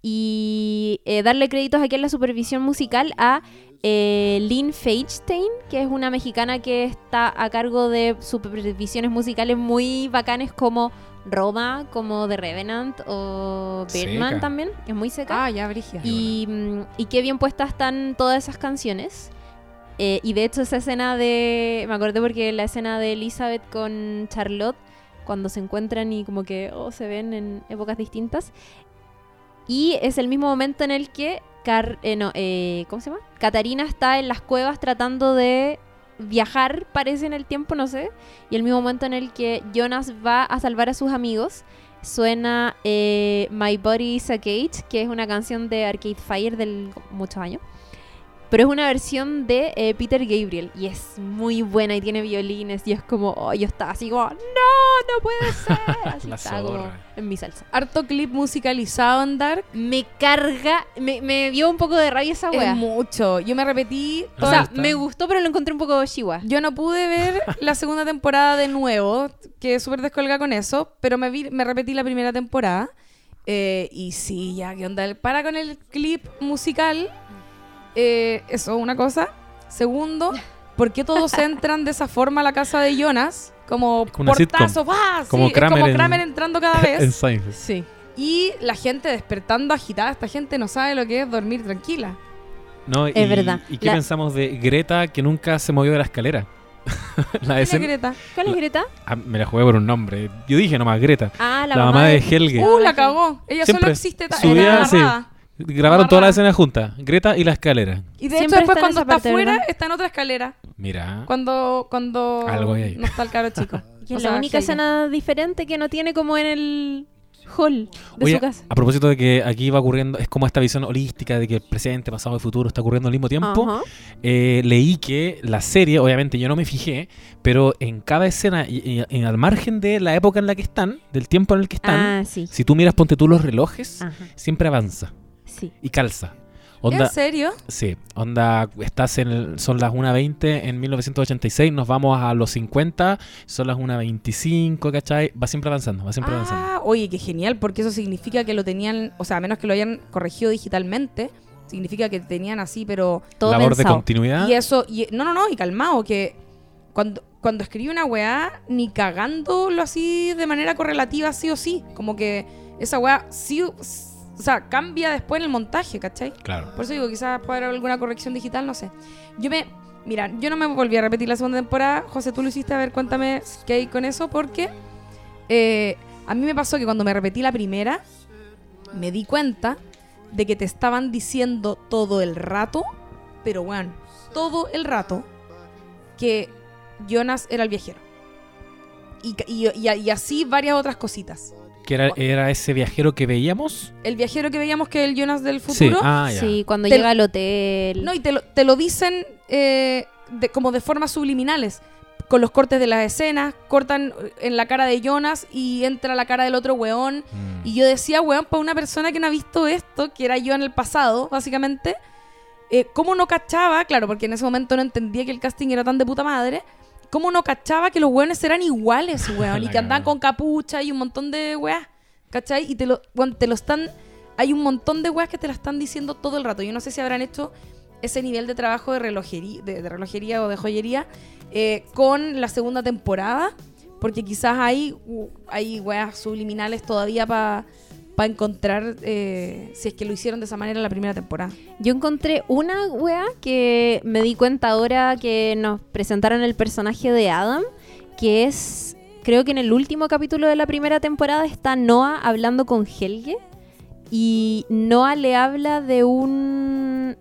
Y eh, darle créditos aquí en la supervisión musical a eh, Lynn Feinstein, que es una mexicana que está a cargo de supervisiones musicales muy bacanes como Roma, como The Revenant o Birdman Seca. también. Es muy seca. Ah, ya, Brigia. Y, mm, y qué bien puestas están todas esas canciones. Eh, y de hecho esa escena de... Me acordé porque la escena de Elizabeth con Charlotte, cuando se encuentran y como que oh, se ven en épocas distintas. Y es el mismo momento en el que... Eh, no, eh, ¿Cómo se llama? Catarina está en las cuevas tratando de viajar, parece en el tiempo, no sé. Y el mismo momento en el que Jonas va a salvar a sus amigos, suena eh, My Body is a Cage, que es una canción de Arcade Fire del muchos años. Pero es una versión de eh, Peter Gabriel y es muy buena y tiene violines y es como, oh, yo estaba así como, no, no puede ser. Así La estaba como en mi salsa. Harto clip musicalizado en Dark. Me carga, me, me dio un poco de rabia esa Es wea. mucho. Yo me repetí. O sea, me gustó, pero lo encontré un poco chihuahua. Yo no pude ver la segunda temporada de nuevo, que súper descolga con eso, pero me, vi, me repetí la primera temporada. Eh, y sí, ya, ¿qué onda? Para con el clip musical. Eh, eso, una cosa. Segundo, ¿por qué todos entran de esa forma a la casa de Jonas? Como Como una portazo, ¡ah! Sí, Como es Kramer como en- Kramer entrando cada en vez. Seinfeld. Sí. y la gente despertando agitada. Esta gente no sabe lo que es dormir tranquila. No, Es y- verdad. ¿Y qué La- pensamos de Greta que nunca se movió de la escalera? la Mira, escena- Greta. ¿Cuál es La- Greta? Ah, me la jugué por un nombre. Yo dije nomás Greta. Ah, La, mamá, de Helge. Uh, la cagó. Ella Siempre solo existe ta- subía, era sí. Grabaron toda la escena juntas. Greta y la escalera. Y de Siempre hecho después cuando está afuera está en otra escalera. Mira. Cuando, cuando Algo hay ahí. no está el caro chico. Y O es sea, la única escena diferente que no tiene como en el hall de Oye, su casa. a propósito de que aquí va ocurriendo, es como esta visión holística de que el presente, pasado y futuro está ocurriendo al mismo tiempo. Eh, leí que la serie, obviamente yo no me fijé, pero en cada escena y, y- y al margen de la época en la que están, del tiempo en el que están, Ah, sí. si tú miras, ponte tú los relojes, Ajá. siempre avanza Sí. y calza. Onda, ¿En serio? sí, onda, estás en el- son las 1.20 en 1986, nos vamos a los 50, son las 1.25, ¿cachai? Va siempre avanzando, va siempre avanzando. Ah, oye, qué genial, porque eso significa que lo tenían, o sea, a menos que lo hayan corregido digitalmente, significa que tenían así, pero... Todo Labor de continuidad. Y eso, y, no, no, no, y calmado, que cuando, cuando escribe una weá, ni cagándolo así de manera correlativa, sí o sí. Como que esa weá sí, o sea, cambia después en el montaje, ¿cachai? Claro. Por eso digo, quizás puede haber alguna corrección digital, no sé. Yo me. Mira, yo no me volví a repetir la segunda temporada. José, tú lo hiciste, a ver, cuéntame qué hay con eso, porque eh, a mí me pasó que cuando me repetí la primera, me di cuenta de que te estaban diciendo todo el rato, pero bueno, todo el rato, que Jonas era el viajero. Y, ca- y- y- y así varias otras cositas. Que era, era ese viajero que veíamos. El viajero que veíamos que es el Jonas del Sí. futuro. Ah, ya. Sí, cuando Te- llega al hotel. No, y te lo, te lo dicen eh, de- como de formas subliminales. Con los cortes de las escenas, cortan en la cara de Jonas y entra la cara del otro weón. Mm. Y yo decía, weón, para una persona que no ha visto esto, que era yo en el pasado, básicamente, eh, ¿cómo no cachaba? Claro, porque en ese momento no entendía que el casting era tan de puta madre. ¿Cómo no cachaba que los weones eran iguales, weón? y que andaban con capucha y un montón de weas, ¿cachai? Y te lo, weón, te lo están... Hay un montón de weas que te la están diciendo todo el rato. Yo no sé si habrán hecho ese nivel de trabajo de relojería, de, de relojería o de joyería eh, con la segunda temporada, porque quizás hay, hay weas subliminales todavía para encontrar eh, si es que lo hicieron de esa manera en la primera temporada. Yo encontré una wea que me di cuenta ahora que nos presentaron el personaje de Adam, que es, creo que en el último capítulo de la primera temporada está Noah hablando con Helge y Noah le habla de un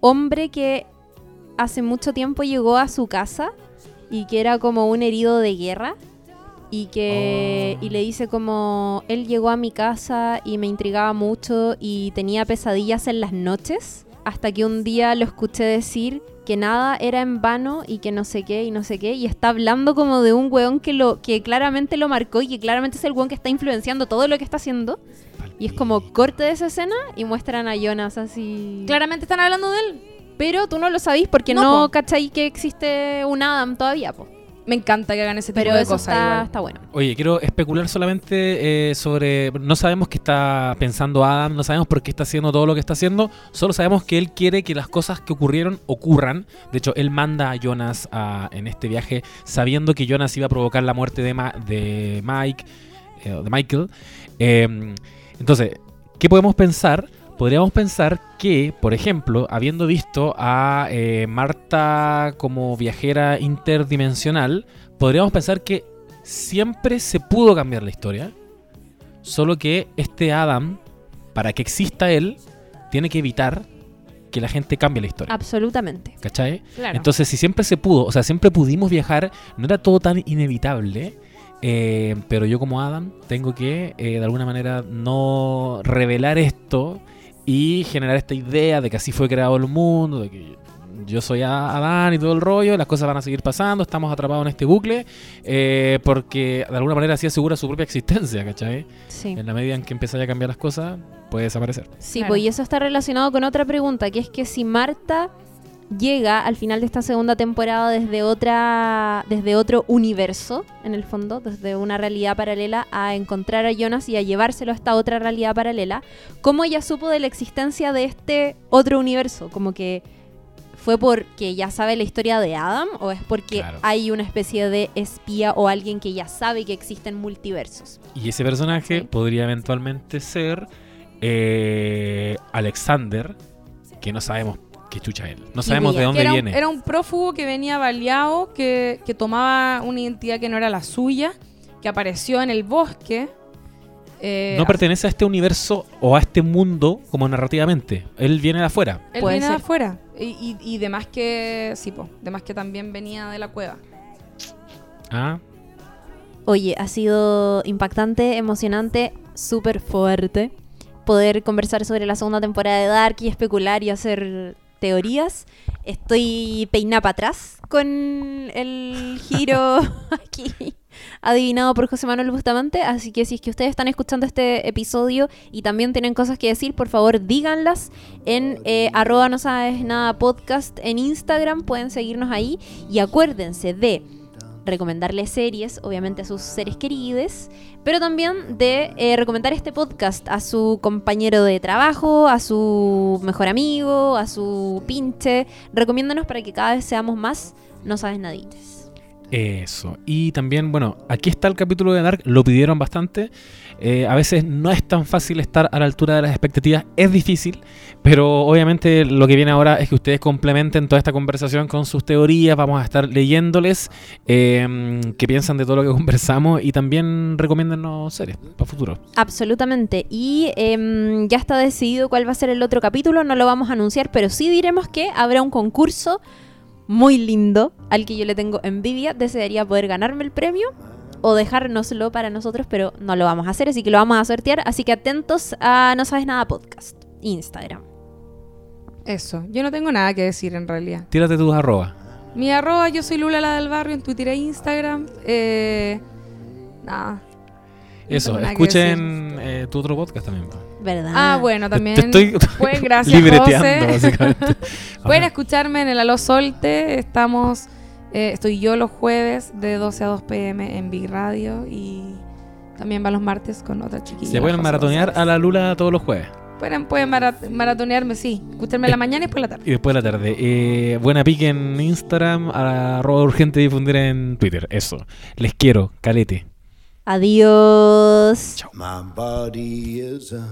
hombre que hace mucho tiempo llegó a su casa y que era como un herido de guerra y que Oh. y le dice como él llegó a mi casa y me intrigaba mucho y tenía pesadillas en las noches hasta que un día lo escuché decir que nada era en vano y que no sé qué y no sé qué y está hablando como de un weón que lo que claramente lo marcó y que claramente es el weón que está influenciando todo lo que está haciendo y es como corte de esa escena y muestran a Jonas así Claramente están hablando de él. pero tú no lo sabís porque No, no, po. cachai que existe un Adam todavía po. Me encanta que hagan ese tipo pero de eso cosas. está, igual. está bueno Oye, quiero especular solamente eh, sobre... No sabemos qué está pensando Adam, no sabemos por qué está haciendo todo lo que está haciendo, solo sabemos que él quiere que las cosas que ocurrieron ocurran. De hecho, él manda a Jonas a- en este viaje sabiendo que Jonas iba a provocar la muerte de, Ma- de Mike, eh, de Michael. Eh, entonces, ¿qué podemos pensar? Podríamos pensar que, por ejemplo, habiendo visto a eh, Marta como viajera interdimensional, podríamos pensar que siempre se pudo cambiar la historia, solo que este Adam, para que exista él, tiene que evitar que la gente cambie la historia. absolutamente ¿Cachai? Claro. Entonces, si siempre se pudo, o sea, siempre pudimos viajar, no era todo tan inevitable. eh, pero yo como Adam tengo que, eh, de alguna manera, no revelar esto y generar esta idea de que así fue creado el mundo, de que yo soy Adán y todo el rollo, las cosas van a seguir pasando, estamos atrapados en este bucle, eh, porque de alguna manera así asegura su propia existencia, ¿cachai? sí En la medida en que empieza a cambiar las cosas, puede desaparecer. Sí, Claro. pues y eso está relacionado con otra pregunta, que es que si Marta llega al final de esta segunda temporada desde otra desde otro universo, en el fondo, desde una realidad paralela a encontrar a Jonas y a llevárselo a esta otra realidad paralela, ¿cómo ella supo de la existencia de este otro universo? Como que fue porque ya sabe la historia de Adam o es porque Claro. hay una especie de espía o alguien que ya sabe que existen multiversos. Y ese personaje Sí. podría eventualmente ser eh, Alexander, que no sabemos qué chucha él. No sabemos de dónde un, viene. era un prófugo que venía baleado, que, que tomaba una identidad que no era la suya, que apareció en el bosque. eh, no pertenece a este universo o a este mundo como narrativamente. Él viene de afuera. Él Puede viene de afuera. Y, y, y demás que. Sí, po. Demás que también venía de la cueva. Ah, Oye, ha sido impactante, emocionante, súper fuerte poder conversar sobre la segunda temporada de Dark y especular y hacer teorías. Estoy peinada para atrás con el giro aquí adivinado por José Manuel Bustamante, así que si es que ustedes están escuchando este episodio y también tienen cosas que decir, por favor díganlas en eh, arroba no sabes nada podcast en Instagram, pueden seguirnos ahí. Y acuérdense de recomendarle series, obviamente a sus seres queridos, pero también de eh, recomendar este podcast a su compañero de trabajo, a su mejor amigo, a su pinche. Recomiéndanos para que cada vez seamos más no sabes nadites. Eso. Y también, bueno, aquí está el capítulo de Dark, lo pidieron bastante. Eh, a veces no es tan fácil estar a la altura de las expectativas, es difícil, pero obviamente lo que viene ahora es que ustedes complementen toda esta conversación con sus teorías, vamos a estar leyéndoles eh, qué piensan de todo lo que conversamos y también recomiéndennos series para futuro. Absolutamente. Y em, ya está decidido cuál va a ser el otro capítulo, no lo vamos a anunciar, pero sí diremos que habrá un concurso muy lindo al que yo le tengo envidia. Desearía poder ganarme el premio o dejárnoslo para nosotros, pero no lo vamos a hacer, así que lo vamos a sortear. Así que atentos a No Sabes Nada Podcast, Instagram. Eso. Yo no tengo nada que decir en realidad. Tírate tus arroba. Mi arroba, yo soy Lula la del barrio en Twitter e Instagram. Eh, nada. Eso, escuchen eh, tu otro podcast también. ¿Verdad? Ah, bueno, también. Te estoy Pueden, gracias, libreteando, José. básicamente. Pueden escucharme en el Aló Solte. Estamos, eh, estoy yo los jueves de 12 a 2 pm en Big Radio y también va los martes con otra chiquilla. Se pueden maratonear a la Lula todos los jueves. Pueden, pueden mara- maratonearme, sí. Escucharme en la mañana y por la tarde. Y después de la tarde. Eh, buena pique en Instagram, arroba urgente difundir en Twitter. Eso. Les quiero, calete. Adiós. My body is a